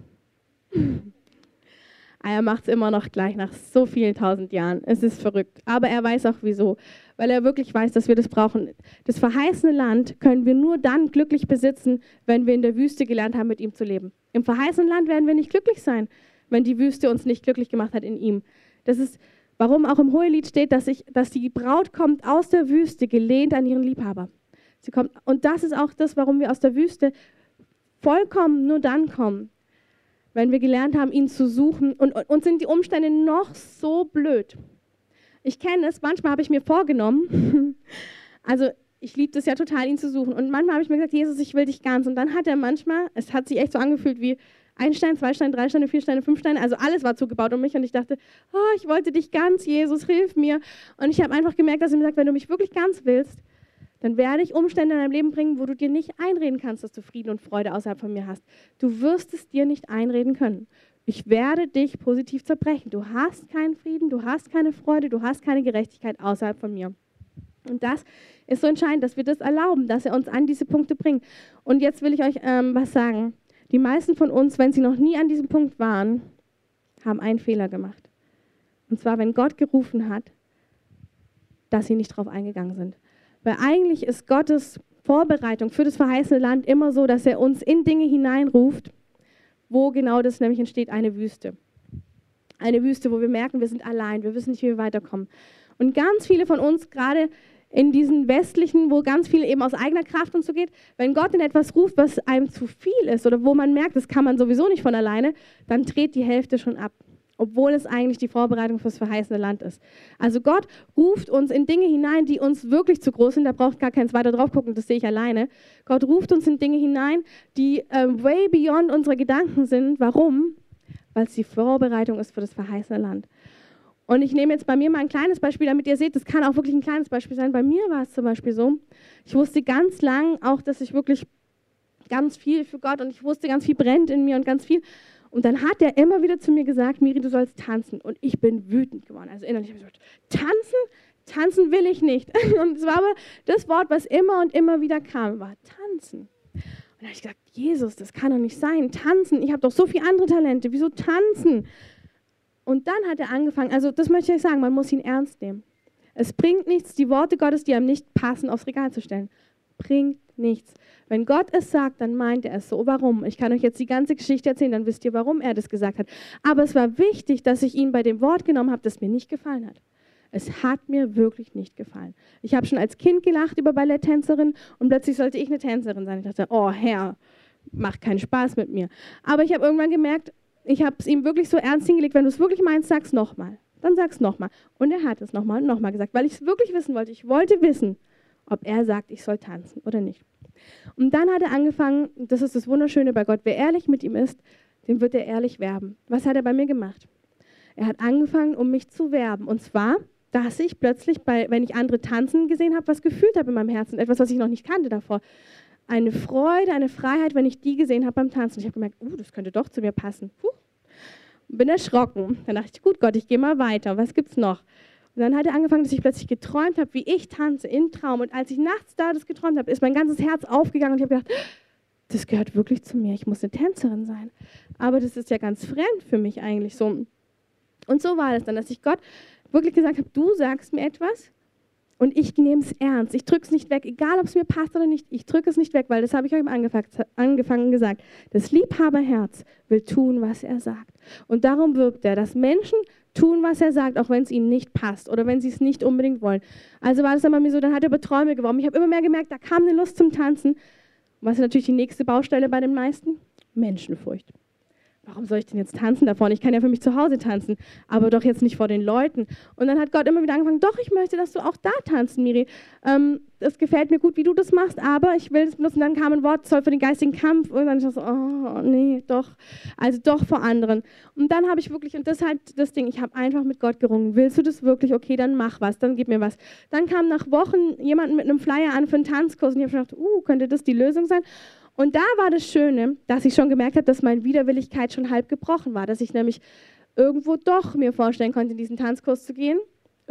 Er macht es immer noch gleich nach so vielen tausend Jahren. Es ist verrückt. Aber er weiß auch wieso. Weil er wirklich weiß, dass wir das brauchen. Das verheißene Land können wir nur dann glücklich besitzen, wenn wir in der Wüste gelernt haben, mit ihm zu leben. Im verheißenen Land werden wir nicht glücklich sein, wenn die Wüste uns nicht glücklich gemacht hat in ihm. Das ist, warum auch im Hohelied steht, dass, ich, dass die Braut kommt aus der Wüste, gelehnt an ihren Liebhaber. Sie kommt, und das ist auch das, warum wir aus der Wüste vollkommen nur dann kommen, wenn wir gelernt haben, ihn zu suchen. Und uns sind die Umstände noch so blöd. Ich kenne es, manchmal habe ich mir vorgenommen, also ich liebe es ja total, ihn zu suchen. Und manchmal habe ich mir gesagt, Jesus, ich will dich ganz. Und dann hat er manchmal, es hat sich echt so angefühlt wie, Ein Stein, zwei Steine, drei Steine, vier Steine, fünf Steine, also alles war zugebaut um mich und ich dachte, oh, ich wollte dich ganz, Jesus, hilf mir. Und ich habe einfach gemerkt, dass er mir sagt, wenn du mich wirklich ganz willst, dann werde ich Umstände in deinem Leben bringen, wo du dir nicht einreden kannst, dass du Frieden und Freude außerhalb von mir hast. Du wirst es dir nicht einreden können. Ich werde dich positiv zerbrechen. Du hast keinen Frieden, du hast keine Freude, du hast keine Gerechtigkeit außerhalb von mir. Und das ist so entscheidend, dass wir das erlauben, dass er uns an diese Punkte bringt. Und jetzt will ich euch ähm, was sagen. Die meisten von uns, wenn sie noch nie an diesem Punkt waren, haben einen Fehler gemacht. Und zwar, wenn Gott gerufen hat, dass sie nicht darauf eingegangen sind. Weil eigentlich ist Gottes Vorbereitung für das verheißene Land immer so, dass er uns in Dinge hineinruft, wo genau das nämlich entsteht, eine Wüste. Eine Wüste, wo wir merken, wir sind allein, wir wissen nicht, wie wir weiterkommen. Und ganz viele von uns, gerade in diesen westlichen, wo ganz viel eben aus eigener Kraft und so geht, wenn Gott in etwas ruft, was einem zu viel ist oder wo man merkt, das kann man sowieso nicht von alleine, dann dreht die Hälfte schon ab obwohl es eigentlich die Vorbereitung fürs verheißene Land ist. Also Gott ruft uns in Dinge hinein, die uns wirklich zu groß sind. Da braucht gar keins weiter drauf gucken, das sehe ich alleine. Gott ruft uns in Dinge hinein, die äh, way beyond unsere Gedanken sind. Warum? Weil es die Vorbereitung ist für das verheißene Land. Und ich nehme jetzt bei mir mal ein kleines Beispiel, damit ihr seht, das kann auch wirklich ein kleines Beispiel sein. Bei mir war es zum Beispiel so, ich wusste ganz lang auch, dass ich wirklich ganz viel für Gott und ich wusste, ganz viel brennt in mir und ganz viel. Und dann hat er immer wieder zu mir gesagt, Miri, du sollst tanzen. Und ich bin wütend geworden. Also innerlich habe ich gesagt, tanzen? Tanzen will ich nicht. Und es war aber das Wort, was immer und immer wieder kam, war tanzen. Und da habe ich gesagt, Jesus, das kann doch nicht sein. Tanzen, ich habe doch so viele andere Talente. Wieso tanzen? Und dann hat er angefangen, also das möchte ich sagen, man muss ihn ernst nehmen. Es bringt nichts, die Worte Gottes, die einem nicht passen, aufs Regal zu stellen. Bringt nichts. Wenn Gott es sagt, dann meint er es so. Warum? Ich kann euch jetzt die ganze Geschichte erzählen, dann wisst ihr, warum er das gesagt hat. Aber es war wichtig, dass ich ihn bei dem Wort genommen habe, das mir nicht gefallen hat. Es hat mir wirklich nicht gefallen. Ich habe schon als Kind gelacht über Balletttänzerin und plötzlich sollte ich eine Tänzerin sein. Ich dachte, oh Herr, macht keinen Spaß mit mir. Aber ich habe irgendwann gemerkt, ich habe es ihm wirklich so ernst hingelegt, wenn du es wirklich meinst, sag's nochmal. Dann sag's nochmal. Und er hat es nochmal und nochmal gesagt, weil ich es wirklich wissen wollte. Ich wollte wissen, ob er sagt, ich soll tanzen oder nicht. Und dann hat er angefangen, das ist das Wunderschöne bei Gott, wer ehrlich mit ihm ist, dem wird er ehrlich werben. Was hat er bei mir gemacht? Er hat angefangen, um mich zu werben. Und zwar, dass ich plötzlich, bei, wenn ich andere tanzen gesehen habe, was gefühlt habe in meinem Herzen, etwas, was ich noch nicht kannte davor. Eine Freude, eine Freiheit, wenn ich die gesehen habe beim Tanzen. Ich habe gemerkt, uh, das könnte doch zu mir passen. Puh. Bin erschrocken. Dann dachte ich, gut Gott, ich gehe mal weiter. Was gibt's noch? Und dann hat er angefangen, dass ich plötzlich geträumt habe, wie ich tanze in Traum. Und als ich nachts da das geträumt habe, ist mein ganzes Herz aufgegangen und ich habe gedacht, das gehört wirklich zu mir. Ich muss eine Tänzerin sein. Aber das ist ja ganz fremd für mich eigentlich so. Und so war es dann, dass ich Gott wirklich gesagt habe, du sagst mir etwas und ich nehme es ernst. Ich drücke es nicht weg, egal ob es mir passt oder nicht. Ich drücke es nicht weg, weil das habe ich euch angefangen gesagt. Das Liebhaberherz will tun, was er sagt. Und darum wirbt er, dass Menschen tun, was er sagt, auch wenn es ihnen nicht passt oder wenn sie es nicht unbedingt wollen. Also war das bei mir so, dann hat er über Träume geworben. Ich habe immer mehr gemerkt, da kam eine Lust zum Tanzen. Was ist natürlich die nächste Baustelle bei den meisten? Menschenfurcht warum soll ich denn jetzt tanzen davon? Ich kann ja für mich zu Hause tanzen, aber doch jetzt nicht vor den Leuten. Und dann hat Gott immer wieder angefangen, doch, ich möchte, dass du auch da tanzt, Miri. Ähm, es gefällt mir gut, wie du das machst, aber ich will es benutzen. Dann kam ein Wort, soll für den geistigen Kampf. Und dann ich so, oh, nee, doch. Also doch vor anderen. Und dann habe ich wirklich, und das ist halt das Ding, ich habe einfach mit Gott gerungen. Willst du das wirklich? Okay, dann mach was, dann gib mir was. Dann kam nach Wochen jemand mit einem Flyer an für einen Tanzkurs und ich habe gedacht, uh, könnte das die Lösung sein? Und da war das Schöne, dass ich schon gemerkt habe, dass meine Widerwilligkeit schon halb gebrochen war, dass ich nämlich irgendwo doch mir vorstellen konnte, in diesen Tanzkurs zu gehen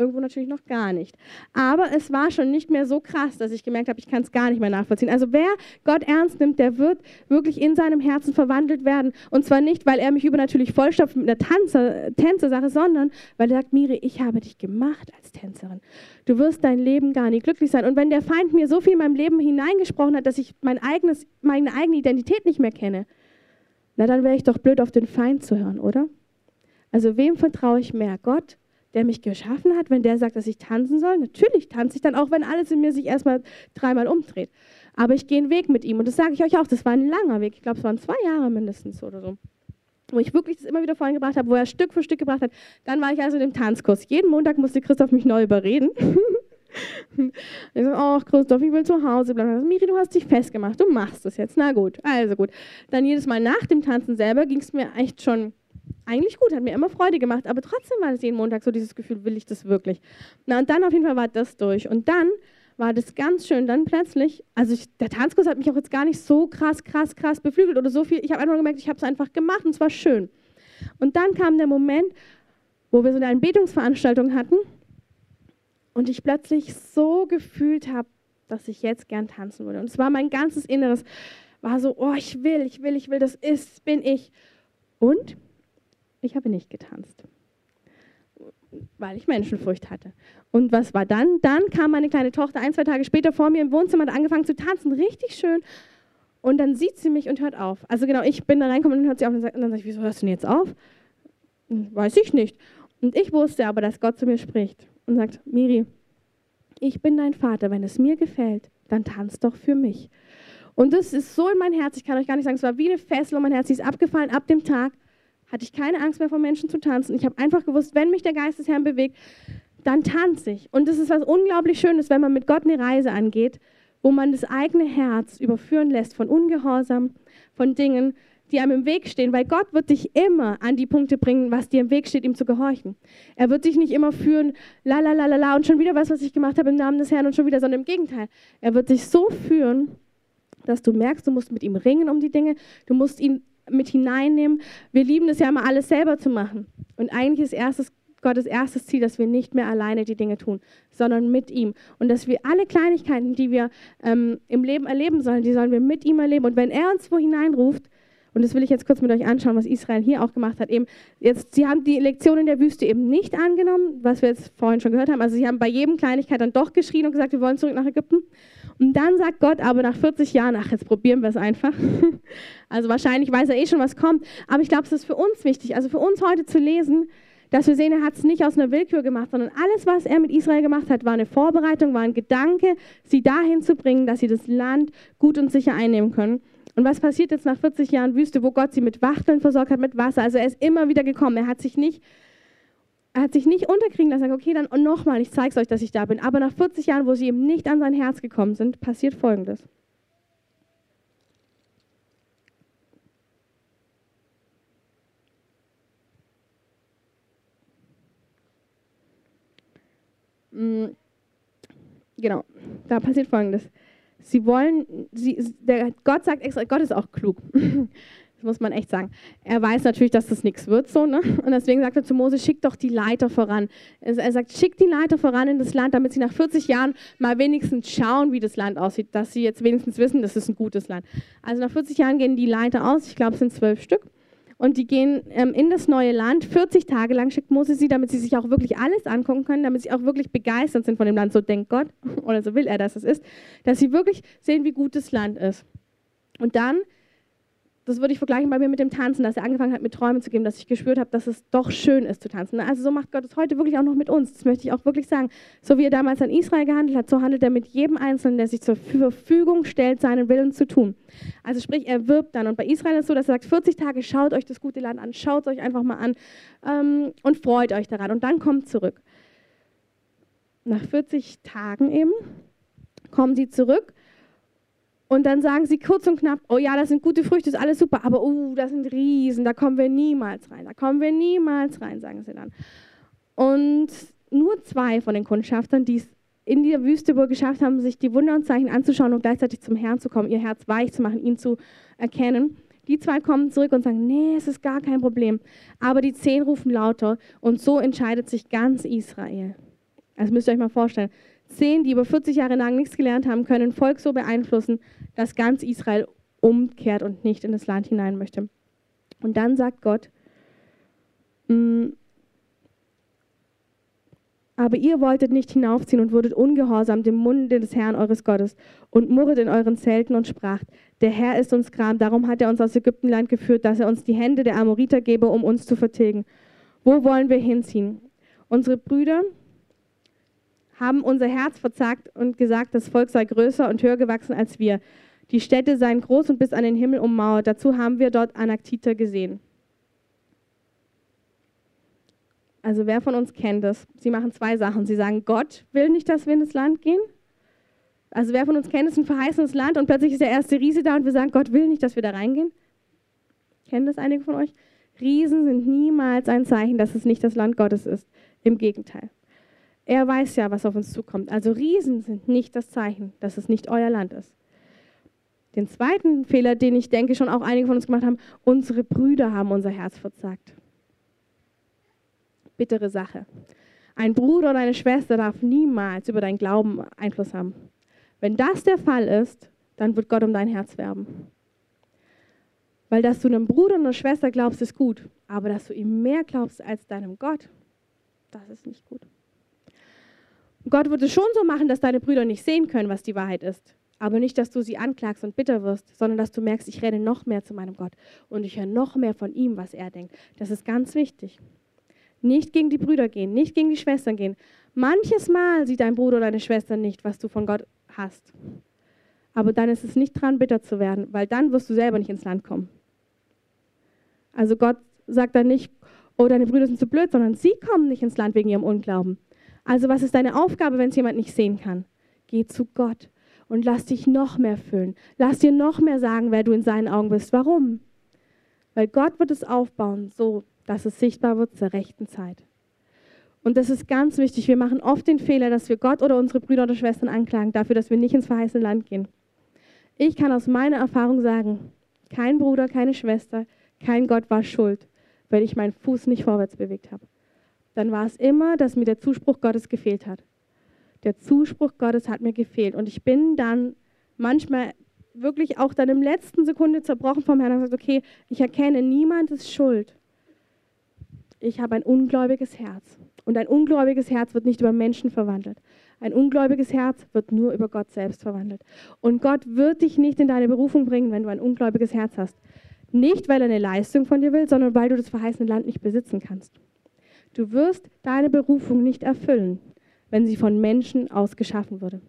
irgendwo natürlich noch gar nicht. Aber es war schon nicht mehr so krass, dass ich gemerkt habe, ich kann es gar nicht mehr nachvollziehen. Also wer Gott ernst nimmt, der wird wirklich in seinem Herzen verwandelt werden. Und zwar nicht, weil er mich übernatürlich vollstopft mit einer Tanze, Tänze-Sache, sondern weil er sagt, Miri, ich habe dich gemacht als Tänzerin. Du wirst dein Leben gar nicht glücklich sein. Und wenn der Feind mir so viel in meinem Leben hineingesprochen hat, dass ich mein eigenes, meine eigene Identität nicht mehr kenne, na dann wäre ich doch blöd, auf den Feind zu hören, oder? Also wem vertraue ich mehr? Gott der mich geschaffen hat, wenn der sagt, dass ich tanzen soll, natürlich tanze ich dann auch, wenn alles in mir sich erstmal dreimal umdreht. Aber ich gehe einen Weg mit ihm und das sage ich euch auch, das war ein langer Weg. Ich glaube, es waren zwei Jahre mindestens oder so. Wo ich wirklich das immer wieder vorhin gebracht habe, wo er Stück für Stück gebracht hat. Dann war ich also in dem Tanzkurs. Jeden Montag musste Christoph mich neu überreden. ich so, ach Christoph, ich will zu Hause bleiben. Miri, du hast dich festgemacht, du machst das jetzt. Na gut, also gut. Dann jedes Mal nach dem Tanzen selber ging es mir echt schon eigentlich gut, hat mir immer Freude gemacht, aber trotzdem war es jeden Montag so dieses Gefühl, will ich das wirklich? Na und dann auf jeden Fall war das durch. Und dann war das ganz schön. Dann plötzlich, also ich, der Tanzkurs hat mich auch jetzt gar nicht so krass, krass, krass beflügelt oder so viel. Ich habe einfach gemerkt, ich habe es einfach gemacht und es war schön. Und dann kam der Moment, wo wir so eine Anbetungsveranstaltung hatten und ich plötzlich so gefühlt habe, dass ich jetzt gern tanzen würde. Und es war mein ganzes Inneres, war so, oh, ich will, ich will, ich will, das ist, bin ich. Und ich habe nicht getanzt, weil ich Menschenfurcht hatte. Und was war dann? Dann kam meine kleine Tochter ein, zwei Tage später vor mir im Wohnzimmer, hat angefangen zu tanzen, richtig schön. Und dann sieht sie mich und hört auf. Also genau, ich bin da reingekommen und hört sie auf und, dann sage ich, wieso hörst du denn jetzt auf? Hm, weiß ich nicht. Und ich wusste aber, dass Gott zu mir spricht und sagt, Miri, ich bin dein Vater, wenn es mir gefällt, dann tanz doch für mich. Und das ist so in mein Herz, ich kann euch gar nicht sagen, es war wie eine Fessel um mein Herz, sie ist abgefallen ab dem Tag, hatte ich keine Angst mehr vor Menschen zu tanzen. Ich habe einfach gewusst, wenn mich der Geist des Herrn bewegt, dann tanze ich. Und das ist was unglaublich Schönes, wenn man mit Gott eine Reise angeht, wo man das eigene Herz überführen lässt von Ungehorsam, von Dingen, die einem im Weg stehen, weil Gott wird dich immer an die Punkte bringen, was dir im Weg steht, ihm zu gehorchen. Er wird dich nicht immer führen, la la la la la und schon wieder was, was ich gemacht habe im Namen des Herrn und schon wieder, sondern im Gegenteil. Er wird dich so führen, dass du merkst, du musst mit ihm ringen um die Dinge, du musst ihn mit hineinnehmen. Wir lieben es ja immer, alles selber zu machen. Und eigentlich ist erstes, Gottes erstes Ziel, dass wir nicht mehr alleine die Dinge tun, sondern mit ihm. Und dass wir alle Kleinigkeiten, die wir ähm, im Leben erleben sollen, die sollen wir mit ihm erleben. Und wenn er uns wo hineinruft, und das will ich jetzt kurz mit euch anschauen, was Israel hier auch gemacht hat. Eben jetzt, sie haben die Lektion in der Wüste eben nicht angenommen, was wir jetzt vorhin schon gehört haben. Also sie haben bei jedem Kleinigkeit dann doch geschrien und gesagt, wir wollen zurück nach Ägypten. Und dann sagt Gott aber nach 40 Jahren, ach, jetzt probieren wir es einfach. Also wahrscheinlich weiß er eh schon, was kommt. Aber ich glaube, es ist für uns wichtig, also für uns heute zu lesen, dass wir sehen, er hat es nicht aus einer Willkür gemacht, sondern alles, was er mit Israel gemacht hat, war eine Vorbereitung, war ein Gedanke, sie dahin zu bringen, dass sie das Land gut und sicher einnehmen können. Und was passiert jetzt nach 40 Jahren Wüste, wo Gott sie mit Wachteln versorgt hat, mit Wasser? Also er ist immer wieder gekommen. Er hat sich nicht, er hat sich nicht unterkriegen lassen, sagt, okay, dann nochmal, ich zeige es euch, dass ich da bin. Aber nach 40 Jahren, wo sie eben nicht an sein Herz gekommen sind, passiert Folgendes. Mm, genau, da passiert Folgendes. Sie wollen, sie, der, Gott sagt extra, Gott ist auch klug. Das muss man echt sagen. Er weiß natürlich, dass das nichts wird, so, ne? Und deswegen sagt er zu Mose, schick doch die Leiter voran. Er sagt, schick die Leiter voran in das Land, damit sie nach 40 Jahren mal wenigstens schauen, wie das Land aussieht, dass sie jetzt wenigstens wissen, das ist ein gutes Land. Also nach 40 Jahren gehen die Leiter aus, ich glaube, es sind zwölf Stück und die gehen ähm, in das neue Land. 40 Tage lang schickt Mose sie, damit sie sich auch wirklich alles angucken können, damit sie auch wirklich begeistert sind von dem Land. So denkt Gott, oder so will er, dass es ist, dass sie wirklich sehen, wie gut das Land ist. Und dann das würde ich vergleichen bei mir mit dem Tanzen, dass er angefangen hat, mir Träume zu geben, dass ich gespürt habe, dass es doch schön ist zu tanzen. Also so macht Gott es heute wirklich auch noch mit uns. Das möchte ich auch wirklich sagen. So wie er damals an Israel gehandelt hat, so handelt er mit jedem Einzelnen, der sich zur Verfügung stellt, seinen Willen zu tun. Also sprich, er wirbt dann. Und bei Israel ist es so, dass er sagt, 40 Tage, schaut euch das gute Land an, schaut es euch einfach mal an ähm, und freut euch daran. Und dann kommt zurück. Nach 40 Tagen eben kommen sie zurück und dann sagen sie kurz und knapp, oh ja, das sind gute Früchte, ist alles super, aber oh, das sind Riesen, da kommen wir niemals rein, da kommen wir niemals rein, sagen sie dann. Und nur zwei von den Kundschaftern, die es in der Wüste wohl geschafft haben, sich die Wunder und Zeichen anzuschauen und gleichzeitig zum Herrn zu kommen, ihr Herz weich zu machen, ihn zu erkennen. Die zwei kommen zurück und sagen, nee, es ist gar kein Problem. Aber die zehn rufen lauter und so entscheidet sich ganz Israel. Das müsst ihr euch mal vorstellen. Zehn, die über 40 Jahre lang nichts gelernt haben, können Volk so beeinflussen, dass ganz Israel umkehrt und nicht in das Land hinein möchte. Und dann sagt Gott, mm, aber ihr wolltet nicht hinaufziehen und wurdet ungehorsam dem Munde des Herrn eures Gottes und murret in euren Zelten und spracht, der Herr ist uns Kram, darum hat er uns aus Ägyptenland geführt, dass er uns die Hände der Amoriter gebe, um uns zu vertilgen. Wo wollen wir hinziehen? Unsere Brüder haben unser Herz verzagt und gesagt, das Volk sei größer und höher gewachsen als wir. Die Städte seien groß und bis an den Himmel ummauert. Dazu haben wir dort Anaktiter gesehen. Also wer von uns kennt das? Sie machen zwei Sachen. Sie sagen, Gott will nicht, dass wir in das Land gehen. Also wer von uns kennt es, ein verheißenes Land und plötzlich ist der erste Riese da und wir sagen, Gott will nicht, dass wir da reingehen. Kennen das einige von euch? Riesen sind niemals ein Zeichen, dass es nicht das Land Gottes ist. Im Gegenteil. Er weiß ja, was auf uns zukommt. Also Riesen sind nicht das Zeichen, dass es nicht euer Land ist. Den zweiten Fehler, den ich denke schon auch einige von uns gemacht haben, unsere Brüder haben unser Herz verzagt. Bittere Sache. Ein Bruder oder eine Schwester darf niemals über deinen Glauben Einfluss haben. Wenn das der Fall ist, dann wird Gott um dein Herz werben. Weil dass du einem Bruder und einer Schwester glaubst, ist gut. Aber dass du ihm mehr glaubst als deinem Gott, das ist nicht gut. Gott wird es schon so machen, dass deine Brüder nicht sehen können, was die Wahrheit ist. Aber nicht, dass du sie anklagst und bitter wirst, sondern dass du merkst, ich renne noch mehr zu meinem Gott und ich höre noch mehr von ihm, was er denkt. Das ist ganz wichtig. Nicht gegen die Brüder gehen, nicht gegen die Schwestern gehen. Manches Mal sieht dein Bruder oder deine Schwester nicht, was du von Gott hast. Aber dann ist es nicht dran, bitter zu werden, weil dann wirst du selber nicht ins Land kommen. Also Gott sagt dann nicht, oh, deine Brüder sind zu blöd, sondern sie kommen nicht ins Land wegen ihrem Unglauben. Also was ist deine Aufgabe, wenn es jemand nicht sehen kann? Geh zu Gott und lass dich noch mehr füllen. Lass dir noch mehr sagen, wer du in seinen Augen bist. Warum? Weil Gott wird es aufbauen, so dass es sichtbar wird zur rechten Zeit. Und das ist ganz wichtig. Wir machen oft den Fehler, dass wir Gott oder unsere Brüder oder Schwestern anklagen dafür, dass wir nicht ins verheißene Land gehen. Ich kann aus meiner Erfahrung sagen, kein Bruder, keine Schwester, kein Gott war schuld, wenn ich meinen Fuß nicht vorwärts bewegt habe. Dann war es immer, dass mir der Zuspruch Gottes gefehlt hat. Der Zuspruch Gottes hat mir gefehlt. Und ich bin dann manchmal wirklich auch dann im letzten Sekunde zerbrochen vom Herrn und gesagt, okay, ich erkenne, niemand ist schuld. Ich habe ein ungläubiges Herz. Und ein ungläubiges Herz wird nicht über Menschen verwandelt. Ein ungläubiges Herz wird nur über Gott selbst verwandelt. Und Gott wird dich nicht in deine Berufung bringen, wenn du ein ungläubiges Herz hast. Nicht, weil er eine Leistung von dir will, sondern weil du das verheißene Land nicht besitzen kannst. Du wirst deine Berufung nicht erfüllen, wenn sie von Menschen aus geschaffen wurde.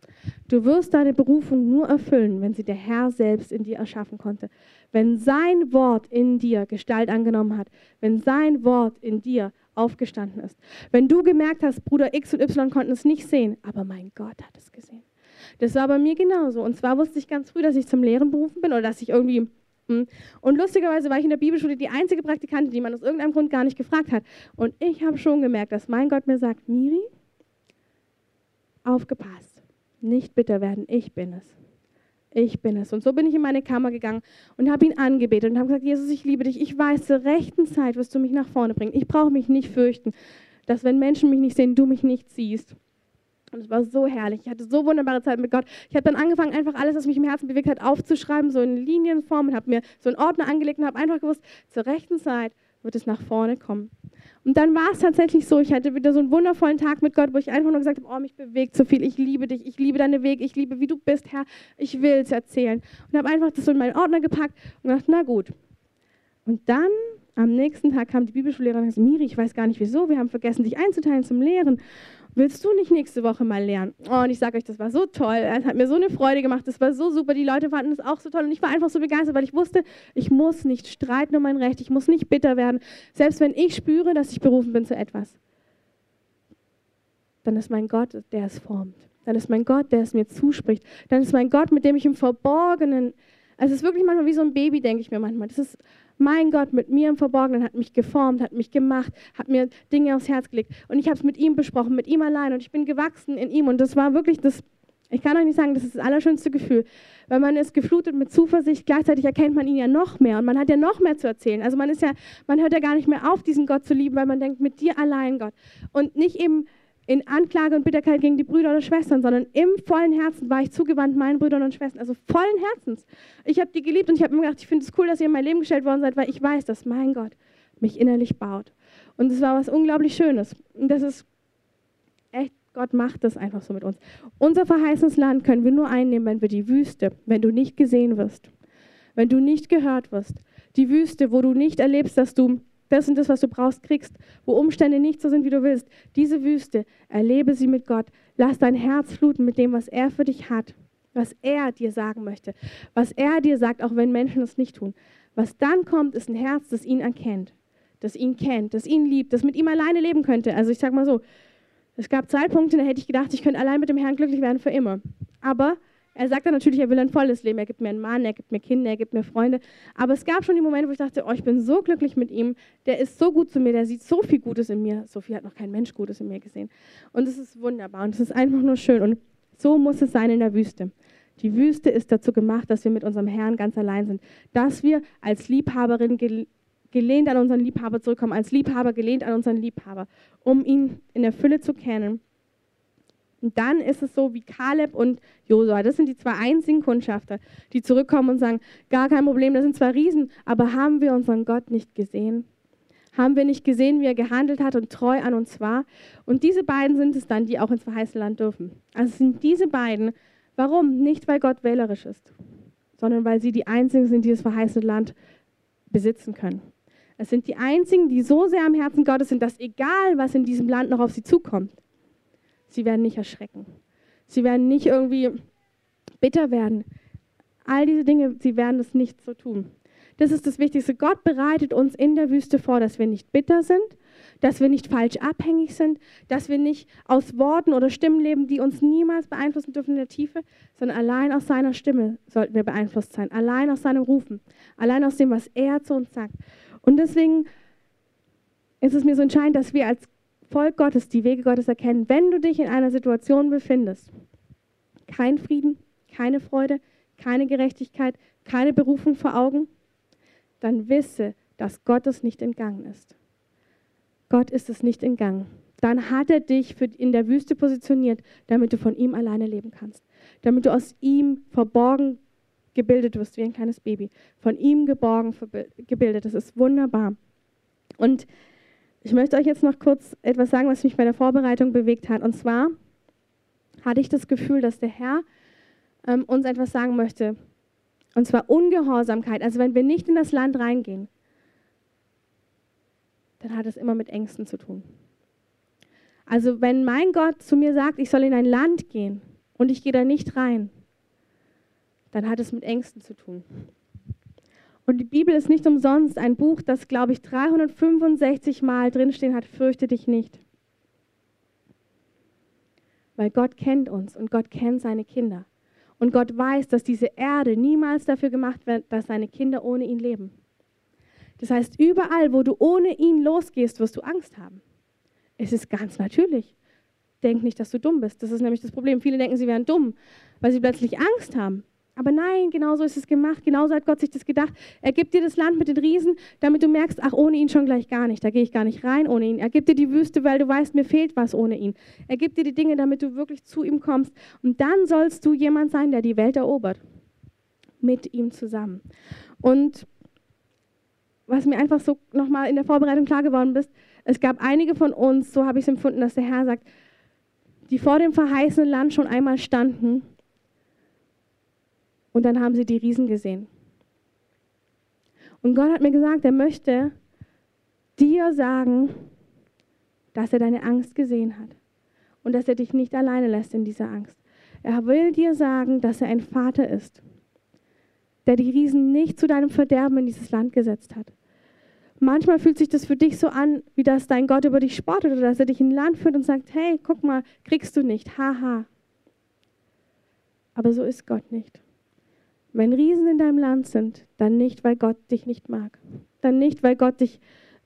Du wirst deine Berufung nur erfüllen, wenn sie der Herr selbst in dir erschaffen konnte. Wenn sein Wort in dir Gestalt angenommen hat, wenn sein Wort in dir aufgestanden ist. Wenn du gemerkt hast, Bruder X und Y konnten es nicht sehen, aber mein Gott hat es gesehen. Das war bei mir genauso. Und zwar wusste ich ganz früh, dass ich zum Lehren berufen bin oder dass ich irgendwie. Und lustigerweise war ich in der Bibelschule die einzige Praktikantin, die man aus irgendeinem Grund gar nicht gefragt hat. Und ich habe schon gemerkt, dass mein Gott mir sagt, Miri, aufgepasst, nicht bitter werden, ich bin es. Ich bin es. Und so bin ich in meine Kammer gegangen und habe ihn angebetet und habe gesagt, Jesus, ich liebe dich. Ich weiß, zur rechten Zeit wirst du mich nach vorne bringen. Ich brauche mich nicht fürchten, dass wenn Menschen mich nicht sehen, du mich nicht siehst. Und es war so herrlich. Ich hatte so wunderbare Zeit mit Gott. Ich habe dann angefangen, einfach alles, was mich im Herzen bewegt hat, aufzuschreiben, so in Linienform und habe mir so einen Ordner angelegt und habe einfach gewusst, zur rechten Zeit wird es nach vorne kommen. Und dann war es tatsächlich so, ich hatte wieder so einen wundervollen Tag mit Gott, wo ich einfach nur gesagt habe, oh, mich bewegt so viel, ich liebe dich, ich liebe deine Weg, ich liebe, wie du bist, Herr, ich will es erzählen. Und habe einfach das so in meinen Ordner gepackt und gedacht, na gut. Und dann am nächsten Tag kam die Bibelschullehrerin und gesagt, Miri, ich weiß gar nicht wieso, wir haben vergessen, dich einzuteilen zum Lehren willst du nicht nächste Woche mal lernen? Oh, und ich sage euch, das war so toll. Es hat mir so eine Freude gemacht. Das war so super. Die Leute fanden es auch so toll. Und ich war einfach so begeistert, weil ich wusste, ich muss nicht streiten um mein Recht. Ich muss nicht bitter werden. Selbst wenn ich spüre, dass ich berufen bin zu etwas, dann ist mein Gott, der es formt. Dann ist mein Gott, der es mir zuspricht. Dann ist mein Gott, mit dem ich im Verborgenen, also es ist wirklich manchmal wie so ein Baby, denke ich mir manchmal. Das ist mein Gott mit mir im Verborgenen hat mich geformt, hat mich gemacht, hat mir Dinge aufs Herz gelegt. Und ich habe es mit ihm besprochen, mit ihm allein. Und ich bin gewachsen in ihm. Und das war wirklich das, ich kann euch nicht sagen, das ist das allerschönste Gefühl. Weil man ist geflutet mit Zuversicht, gleichzeitig erkennt man ihn ja noch mehr. Und man hat ja noch mehr zu erzählen. Also man ist ja, man hört ja gar nicht mehr auf, diesen Gott zu lieben, weil man denkt, mit dir allein, Gott. Und nicht eben in Anklage und Bitterkeit gegen die Brüder oder Schwestern, sondern im vollen Herzen war ich zugewandt meinen Brüdern und Schwestern, also vollen Herzens. Ich habe die geliebt und ich habe mir gedacht, ich finde es cool, dass ihr in mein Leben gestellt worden seid, weil ich weiß, dass mein Gott mich innerlich baut. Und es war was unglaublich Schönes. Und das ist echt, Gott macht das einfach so mit uns. Unser verheißenes Land können wir nur einnehmen, wenn wir die Wüste, wenn du nicht gesehen wirst, wenn du nicht gehört wirst, die Wüste, wo du nicht erlebst, dass du das und das, was du brauchst, kriegst, wo Umstände nicht so sind, wie du willst. Diese Wüste, erlebe sie mit Gott. Lass dein Herz fluten mit dem, was er für dich hat, was er dir sagen möchte, was er dir sagt, auch wenn Menschen es nicht tun. Was dann kommt, ist ein Herz, das ihn erkennt, das ihn kennt, das ihn liebt, das mit ihm alleine leben könnte. Also ich sage mal so, es gab Zeitpunkte, da hätte ich gedacht, ich könnte allein mit dem Herrn glücklich werden für immer. Aber er sagt dann natürlich, er will ein volles Leben. Er gibt mir einen Mann, er gibt mir Kinder, er gibt mir Freunde. Aber es gab schon die Momente, wo ich dachte, oh, ich bin so glücklich mit ihm. Der ist so gut zu mir, der sieht so viel Gutes in mir. So viel hat noch kein Mensch Gutes in mir gesehen. Und es ist wunderbar und es ist einfach nur schön. Und so muss es sein in der Wüste. Die Wüste ist dazu gemacht, dass wir mit unserem Herrn ganz allein sind. Dass wir als Liebhaberin gelehnt an unseren Liebhaber zurückkommen, als Liebhaber gelehnt an unseren Liebhaber, um ihn in der Fülle zu kennen und dann ist es so wie Kaleb und Josua. Das sind die zwei einzigen Kundschafter, die zurückkommen und sagen, gar kein Problem, das sind zwar Riesen, aber haben wir unseren Gott nicht gesehen? Haben wir nicht gesehen, wie er gehandelt hat und treu an uns war? Und diese beiden sind es dann, die auch ins verheißene Land dürfen. Also es sind diese beiden. Warum? Nicht, weil Gott wählerisch ist, sondern weil sie die einzigen sind, die das verheißene Land besitzen können. Es sind die einzigen, die so sehr am Herzen Gottes sind, dass egal, was in diesem Land noch auf sie zukommt, Sie werden nicht erschrecken. Sie werden nicht irgendwie bitter werden. All diese Dinge, sie werden es nicht so tun. Das ist das Wichtigste. Gott bereitet uns in der Wüste vor, dass wir nicht bitter sind, dass wir nicht falsch abhängig sind, dass wir nicht aus Worten oder Stimmen leben, die uns niemals beeinflussen dürfen in der Tiefe, sondern allein aus seiner Stimme sollten wir beeinflusst sein, allein aus seinem Rufen, allein aus dem, was er zu uns sagt. Und deswegen ist es mir so entscheidend, dass wir als Volk Gottes, die Wege Gottes erkennen, wenn du dich in einer Situation befindest, kein Frieden, keine Freude, keine Gerechtigkeit, keine Berufung vor Augen, dann wisse, dass Gott es nicht entgangen ist. Gott ist es nicht entgangen. Dann hat er dich in der Wüste positioniert, damit du von ihm alleine leben kannst. Damit du aus ihm verborgen gebildet wirst, wie ein kleines Baby. Von ihm geborgen gebildet. Das ist wunderbar. Und ich möchte euch jetzt noch kurz etwas sagen, was mich bei der Vorbereitung bewegt hat. Und zwar hatte ich das Gefühl, dass der Herr ähm, uns etwas sagen möchte. Und zwar Ungehorsamkeit. Also wenn wir nicht in das Land reingehen, dann hat es immer mit Ängsten zu tun. Also wenn mein Gott zu mir sagt, ich soll in ein Land gehen und ich gehe da nicht rein, dann hat es mit Ängsten zu tun. Und die Bibel ist nicht umsonst ein Buch, das, glaube ich, 365 Mal drinstehen hat, fürchte dich nicht. Weil Gott kennt uns und Gott kennt seine Kinder. Und Gott weiß, dass diese Erde niemals dafür gemacht wird, dass seine Kinder ohne ihn leben. Das heißt, überall, wo du ohne ihn losgehst, wirst du Angst haben. Es ist ganz natürlich. Denk nicht, dass du dumm bist. Das ist nämlich das Problem. Viele denken, sie wären dumm, weil sie plötzlich Angst haben. Aber nein, genauso ist es gemacht, genauso hat Gott sich das gedacht. Er gibt dir das Land mit den Riesen, damit du merkst, ach, ohne ihn schon gleich gar nicht, da gehe ich gar nicht rein ohne ihn. Er gibt dir die Wüste, weil du weißt, mir fehlt was ohne ihn. Er gibt dir die Dinge, damit du wirklich zu ihm kommst. Und dann sollst du jemand sein, der die Welt erobert. Mit ihm zusammen. Und was mir einfach so nochmal in der Vorbereitung klar geworden ist, es gab einige von uns, so habe ich es empfunden, dass der Herr sagt, die vor dem verheißenen Land schon einmal standen und dann haben sie die Riesen gesehen. Und Gott hat mir gesagt, er möchte dir sagen, dass er deine Angst gesehen hat und dass er dich nicht alleine lässt in dieser Angst. Er will dir sagen, dass er ein Vater ist, der die Riesen nicht zu deinem Verderben in dieses Land gesetzt hat. Manchmal fühlt sich das für dich so an, wie dass dein Gott über dich spottet oder dass er dich in ein Land führt und sagt, hey, guck mal, kriegst du nicht, haha. Aber so ist Gott nicht. Wenn Riesen in deinem Land sind, dann nicht, weil Gott dich nicht mag. Dann nicht, weil Gott dich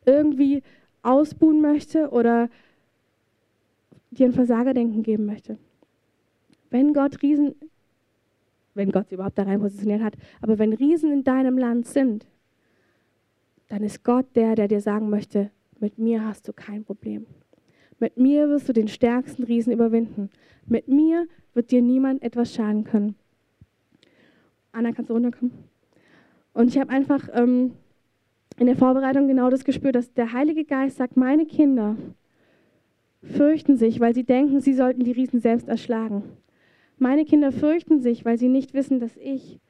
irgendwie ausbuhen möchte oder dir ein Versagerdenken geben möchte. Wenn Gott Riesen, wenn Gott sie überhaupt da rein positioniert hat, aber wenn Riesen in deinem Land sind, dann ist Gott der, der dir sagen möchte, mit mir hast du kein Problem. Mit mir wirst du den stärksten Riesen überwinden. Mit mir wird dir niemand etwas schaden können. Anna, kannst du runterkommen? Und ich habe einfach ähm, in der Vorbereitung genau das gespürt, dass der Heilige Geist sagt, meine Kinder fürchten sich, weil sie denken, sie sollten die Riesen selbst erschlagen. Meine Kinder fürchten sich, weil sie nicht wissen, dass ich,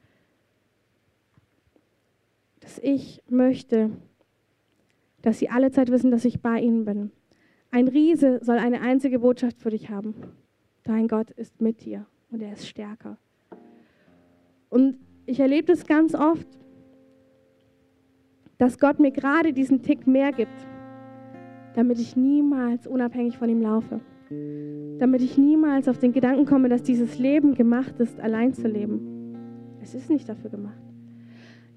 dass ich möchte, dass sie alle Zeit wissen, dass ich bei ihnen bin. Ein Riese soll eine einzige Botschaft für dich haben. Dein Gott ist mit dir und er ist stärker. Und ich erlebe das ganz oft, dass Gott mir gerade diesen Tick mehr gibt, damit ich niemals unabhängig von ihm laufe. Damit ich niemals auf den Gedanken komme, dass dieses Leben gemacht ist, allein zu leben. Es ist nicht dafür gemacht.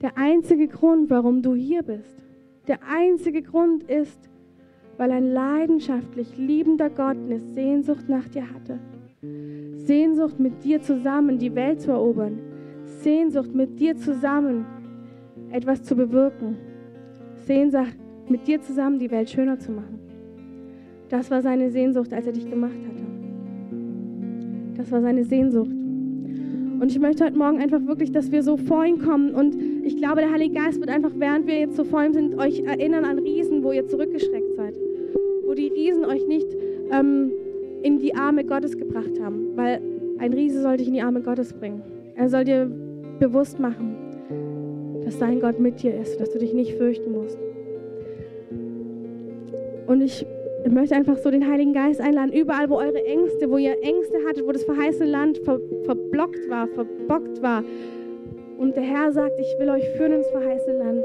Der einzige Grund, warum du hier bist, der einzige Grund ist, weil ein leidenschaftlich liebender Gott eine Sehnsucht nach dir hatte. Sehnsucht mit dir zusammen die Welt zu erobern. Sehnsucht mit dir zusammen etwas zu bewirken. Sehnsucht mit dir zusammen die Welt schöner zu machen. Das war seine Sehnsucht, als er dich gemacht hatte. Das war seine Sehnsucht. Und ich möchte heute Morgen einfach wirklich, dass wir so vor ihn kommen. Und ich glaube, der Heilige Geist wird einfach, während wir jetzt so vor ihm sind, euch erinnern an Riesen, wo ihr zurückgeschreckt seid. Wo die Riesen euch nicht ähm, in die Arme Gottes gebracht haben. Weil ein Riese soll dich in die Arme Gottes bringen. Er soll dir bewusst machen, dass dein Gott mit dir ist, dass du dich nicht fürchten musst. Und ich möchte einfach so den Heiligen Geist einladen, überall, wo eure Ängste, wo ihr Ängste hattet, wo das verheißene Land ver, verblockt war, verbockt war. Und der Herr sagt, ich will euch führen ins verheißene Land.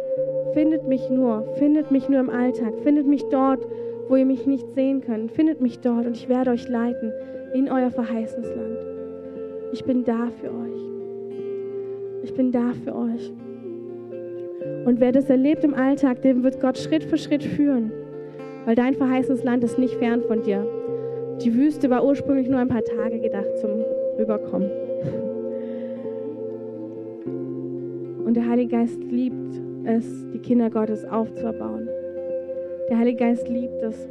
Findet mich nur, findet mich nur im Alltag, findet mich dort, wo ihr mich nicht sehen könnt. Findet mich dort und ich werde euch leiten in euer verheißenes Land. Ich bin da für euch. Ich bin da für euch. Und wer das erlebt im Alltag, dem wird Gott Schritt für Schritt führen weil dein verheißenes Land ist nicht fern von dir. Die Wüste war ursprünglich nur ein paar Tage gedacht zum Rüberkommen. Und der Heilige Geist liebt es, die Kinder Gottes aufzubauen. Der Heilige Geist liebt es,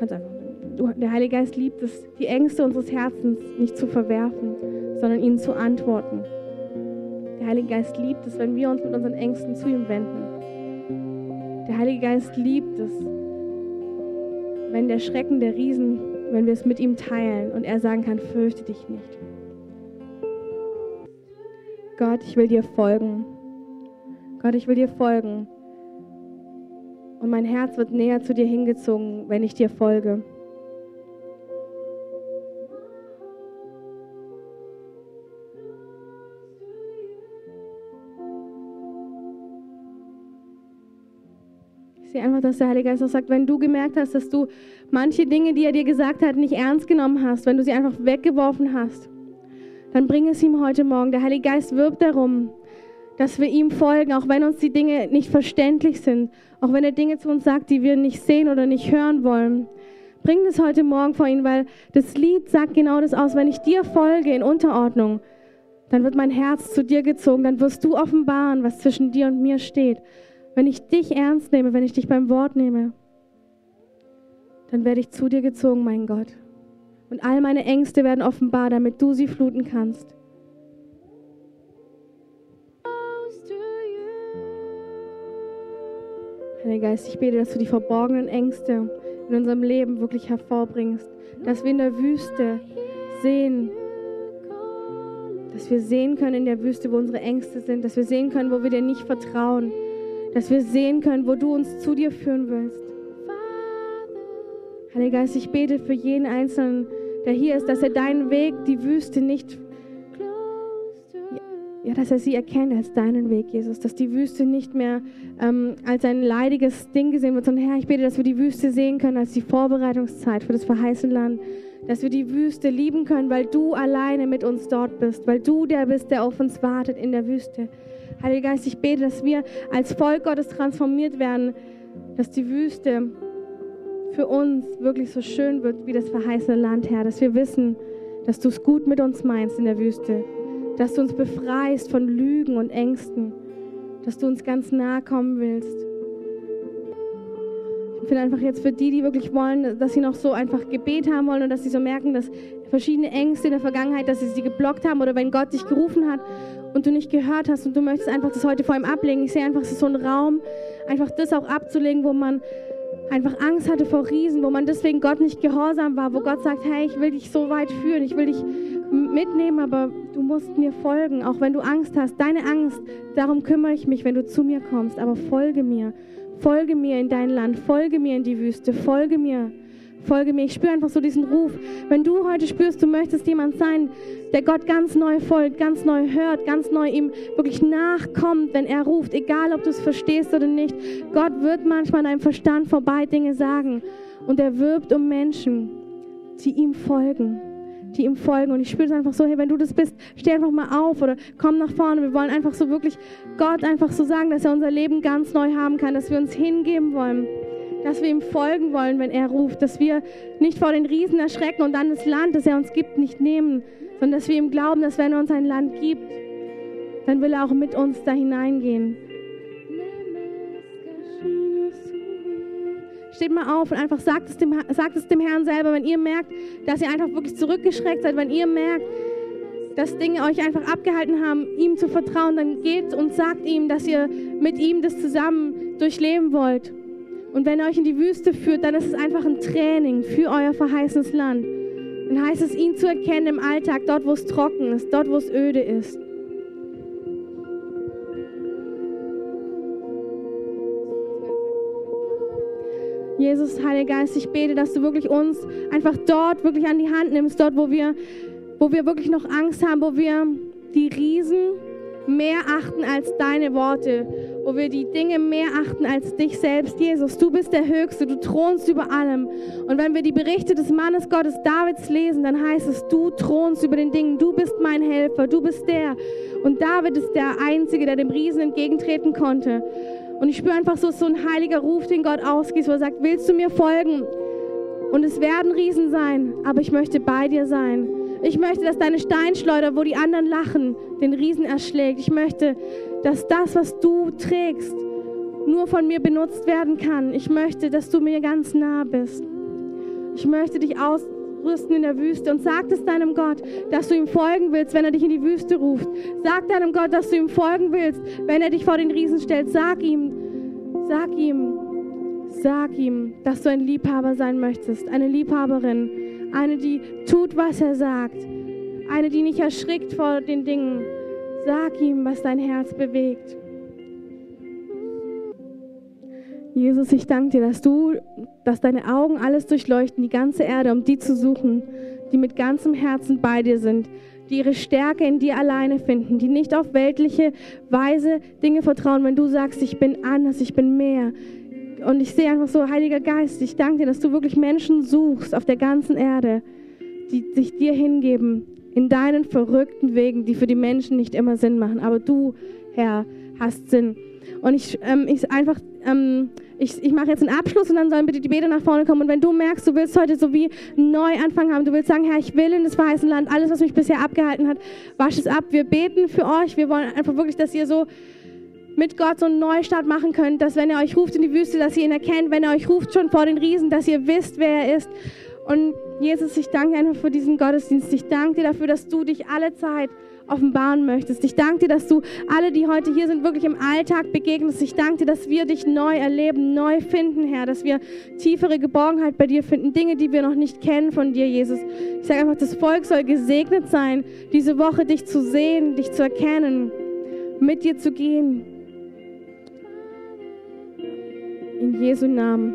der Heilige Geist liebt es, die Ängste unseres Herzens nicht zu verwerfen, sondern ihnen zu antworten. Der Heilige Geist liebt es, wenn wir uns mit unseren Ängsten zu ihm wenden. Der Heilige Geist liebt es, wenn der Schrecken der Riesen, wenn wir es mit ihm teilen und er sagen kann, fürchte dich nicht. Gott, ich will dir folgen. Gott, ich will dir folgen. Und mein Herz wird näher zu dir hingezogen, wenn ich dir folge. Sehe einfach, dass der Heilige Geist auch sagt, wenn du gemerkt hast, dass du manche Dinge, die er dir gesagt hat, nicht ernst genommen hast, wenn du sie einfach weggeworfen hast, dann bring es ihm heute Morgen. Der Heilige Geist wirbt darum, dass wir ihm folgen, auch wenn uns die Dinge nicht verständlich sind, auch wenn er Dinge zu uns sagt, die wir nicht sehen oder nicht hören wollen. Bring es heute Morgen vor ihn, weil das Lied sagt genau das aus. Wenn ich dir folge in Unterordnung, dann wird mein Herz zu dir gezogen, dann wirst du offenbaren, was zwischen dir und mir steht. Wenn ich dich ernst nehme, wenn ich dich beim Wort nehme, dann werde ich zu dir gezogen, mein Gott. Und all meine Ängste werden offenbar, damit du sie fluten kannst. Heiliger Geist, ich bete, dass du die verborgenen Ängste in unserem Leben wirklich hervorbringst. Dass wir in der Wüste sehen, dass wir sehen können in der Wüste, wo unsere Ängste sind, dass wir sehen können, wo wir dir nicht vertrauen, dass wir sehen können, wo du uns zu dir führen willst. Heiliger Geist, ich bete für jeden Einzelnen, der hier ist, dass er deinen Weg, die Wüste nicht, ja, dass er sie erkennt als deinen Weg, Jesus, dass die Wüste nicht mehr ähm, als ein leidiges Ding gesehen wird, sondern Herr, ich bete, dass wir die Wüste sehen können als die Vorbereitungszeit für das verheißene Land, dass wir die Wüste lieben können, weil du alleine mit uns dort bist, weil du der bist, der auf uns wartet in der Wüste. Heiliger Geist, ich bete, dass wir als Volk Gottes transformiert werden, dass die Wüste für uns wirklich so schön wird wie das verheißene Land, Herr, dass wir wissen, dass du es gut mit uns meinst in der Wüste, dass du uns befreist von Lügen und Ängsten, dass du uns ganz nahe kommen willst. Ich finde einfach jetzt für die, die wirklich wollen, dass sie noch so einfach Gebet haben wollen und dass sie so merken, dass verschiedene Ängste in der Vergangenheit, dass sie sie geblockt haben oder wenn Gott dich gerufen hat und du nicht gehört hast und du möchtest einfach das heute vor ihm ablegen. Ich sehe einfach, so ein Raum, einfach das auch abzulegen, wo man einfach Angst hatte vor Riesen, wo man deswegen Gott nicht gehorsam war, wo Gott sagt, hey, ich will dich so weit führen, ich will dich mitnehmen, aber du musst mir folgen, auch wenn du Angst hast. Deine Angst, darum kümmere ich mich, wenn du zu mir kommst, aber folge mir. Folge mir in dein Land, folge mir in die Wüste, folge mir, folge mir. Ich spüre einfach so diesen Ruf. Wenn du heute spürst, du möchtest jemand sein, der Gott ganz neu folgt, ganz neu hört, ganz neu ihm wirklich nachkommt, wenn er ruft, egal ob du es verstehst oder nicht. Gott wird manchmal an deinem Verstand vorbei Dinge sagen und er wirbt um Menschen, die ihm folgen die ihm folgen. Und ich spüre es einfach so, hey, wenn du das bist, steh einfach mal auf oder komm nach vorne. Wir wollen einfach so wirklich Gott einfach so sagen, dass er unser Leben ganz neu haben kann, dass wir uns hingeben wollen dass wir ihm folgen wollen, wenn er ruft, dass wir nicht vor den Riesen erschrecken und dann das Land, das er uns gibt, nicht nehmen, sondern dass wir ihm glauben, dass wenn er uns ein Land gibt, dann will er auch mit uns da hineingehen. Steht mal auf und einfach sagt es, dem, sagt es dem Herrn selber, wenn ihr merkt, dass ihr einfach wirklich zurückgeschreckt seid, wenn ihr merkt, dass Dinge euch einfach abgehalten haben, ihm zu vertrauen, dann geht und sagt ihm, dass ihr mit ihm das zusammen durchleben wollt. Und wenn er euch in die Wüste führt, dann ist es einfach ein Training für euer verheißenes Land. Dann heißt es, ihn zu erkennen im Alltag, dort, wo es trocken ist, dort, wo es öde ist. Jesus, Heiliger Geist, ich bete, dass du wirklich uns einfach dort wirklich an die Hand nimmst, dort, wo wir, wo wir wirklich noch Angst haben, wo wir die Riesen mehr achten als deine Worte, wo wir die Dinge mehr achten als dich selbst. Jesus, du bist der Höchste, du thronst über allem. Und wenn wir die Berichte des Mannes Gottes Davids lesen, dann heißt es, du thronst über den Dingen, du bist mein Helfer, du bist der. Und David ist der Einzige, der dem Riesen entgegentreten konnte. Und ich spüre einfach so, so ein heiliger Ruf, den Gott ausgießt, wo er sagt, willst du mir folgen? Und es werden Riesen sein, aber ich möchte bei dir sein. Ich möchte, dass deine Steinschleuder, wo die anderen lachen, den Riesen erschlägt. Ich möchte, dass das, was du trägst, nur von mir benutzt werden kann. Ich möchte, dass du mir ganz nah bist. Ich möchte dich ausrüsten in der Wüste und sag es deinem Gott, dass du ihm folgen willst, wenn er dich in die Wüste ruft. Sag deinem Gott, dass du ihm folgen willst, wenn er dich vor den Riesen stellt. Sag ihm, sag ihm, sag ihm, dass du ein Liebhaber sein möchtest, eine Liebhaberin eine, die tut, was er sagt. Eine, die nicht erschrickt vor den Dingen. Sag ihm, was dein Herz bewegt. Jesus, ich danke dir, dass du, dass deine Augen alles durchleuchten, die ganze Erde, um die zu suchen, die mit ganzem Herzen bei dir sind, die ihre Stärke in dir alleine finden, die nicht auf weltliche Weise Dinge vertrauen, wenn du sagst, ich bin anders, ich bin mehr, und ich sehe einfach so, Heiliger Geist, ich danke dir, dass du wirklich Menschen suchst auf der ganzen Erde, die sich dir hingeben, in deinen verrückten Wegen, die für die Menschen nicht immer Sinn machen. Aber du, Herr, hast Sinn. Und ich, ähm, ich einfach, ähm, ich, ich mache jetzt einen Abschluss und dann sollen bitte die Beter nach vorne kommen. Und wenn du merkst, du willst heute so wie einen Neuanfang haben, du willst sagen, Herr, ich will in das verheißene Land, alles, was mich bisher abgehalten hat, wasch es ab. Wir beten für euch. Wir wollen einfach wirklich, dass ihr so mit Gott so einen Neustart machen könnt, dass wenn er euch ruft in die Wüste, dass ihr ihn erkennt, wenn er euch ruft schon vor den Riesen, dass ihr wisst, wer er ist. Und Jesus, ich danke einfach für diesen Gottesdienst. Ich danke dir dafür, dass du dich alle Zeit offenbaren möchtest. Ich danke dir, dass du alle, die heute hier sind, wirklich im Alltag begegnest. Ich danke dir, dass wir dich neu erleben, neu finden, Herr, dass wir tiefere Geborgenheit bei dir finden, Dinge, die wir noch nicht kennen von dir, Jesus. Ich sage einfach, das Volk soll gesegnet sein, diese Woche dich zu sehen, dich zu erkennen, mit dir zu gehen. In Jesu Namen.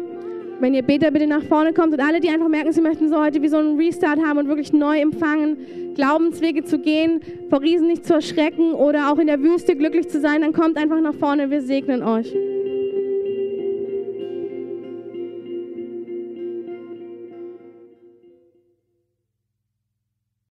Wenn ihr Beter bitte nach vorne kommt und alle, die einfach merken, sie möchten so heute wie so einen Restart haben und wirklich neu empfangen, Glaubenswege zu gehen, vor Riesen nicht zu erschrecken oder auch in der Wüste glücklich zu sein, dann kommt einfach nach vorne. Wir segnen euch.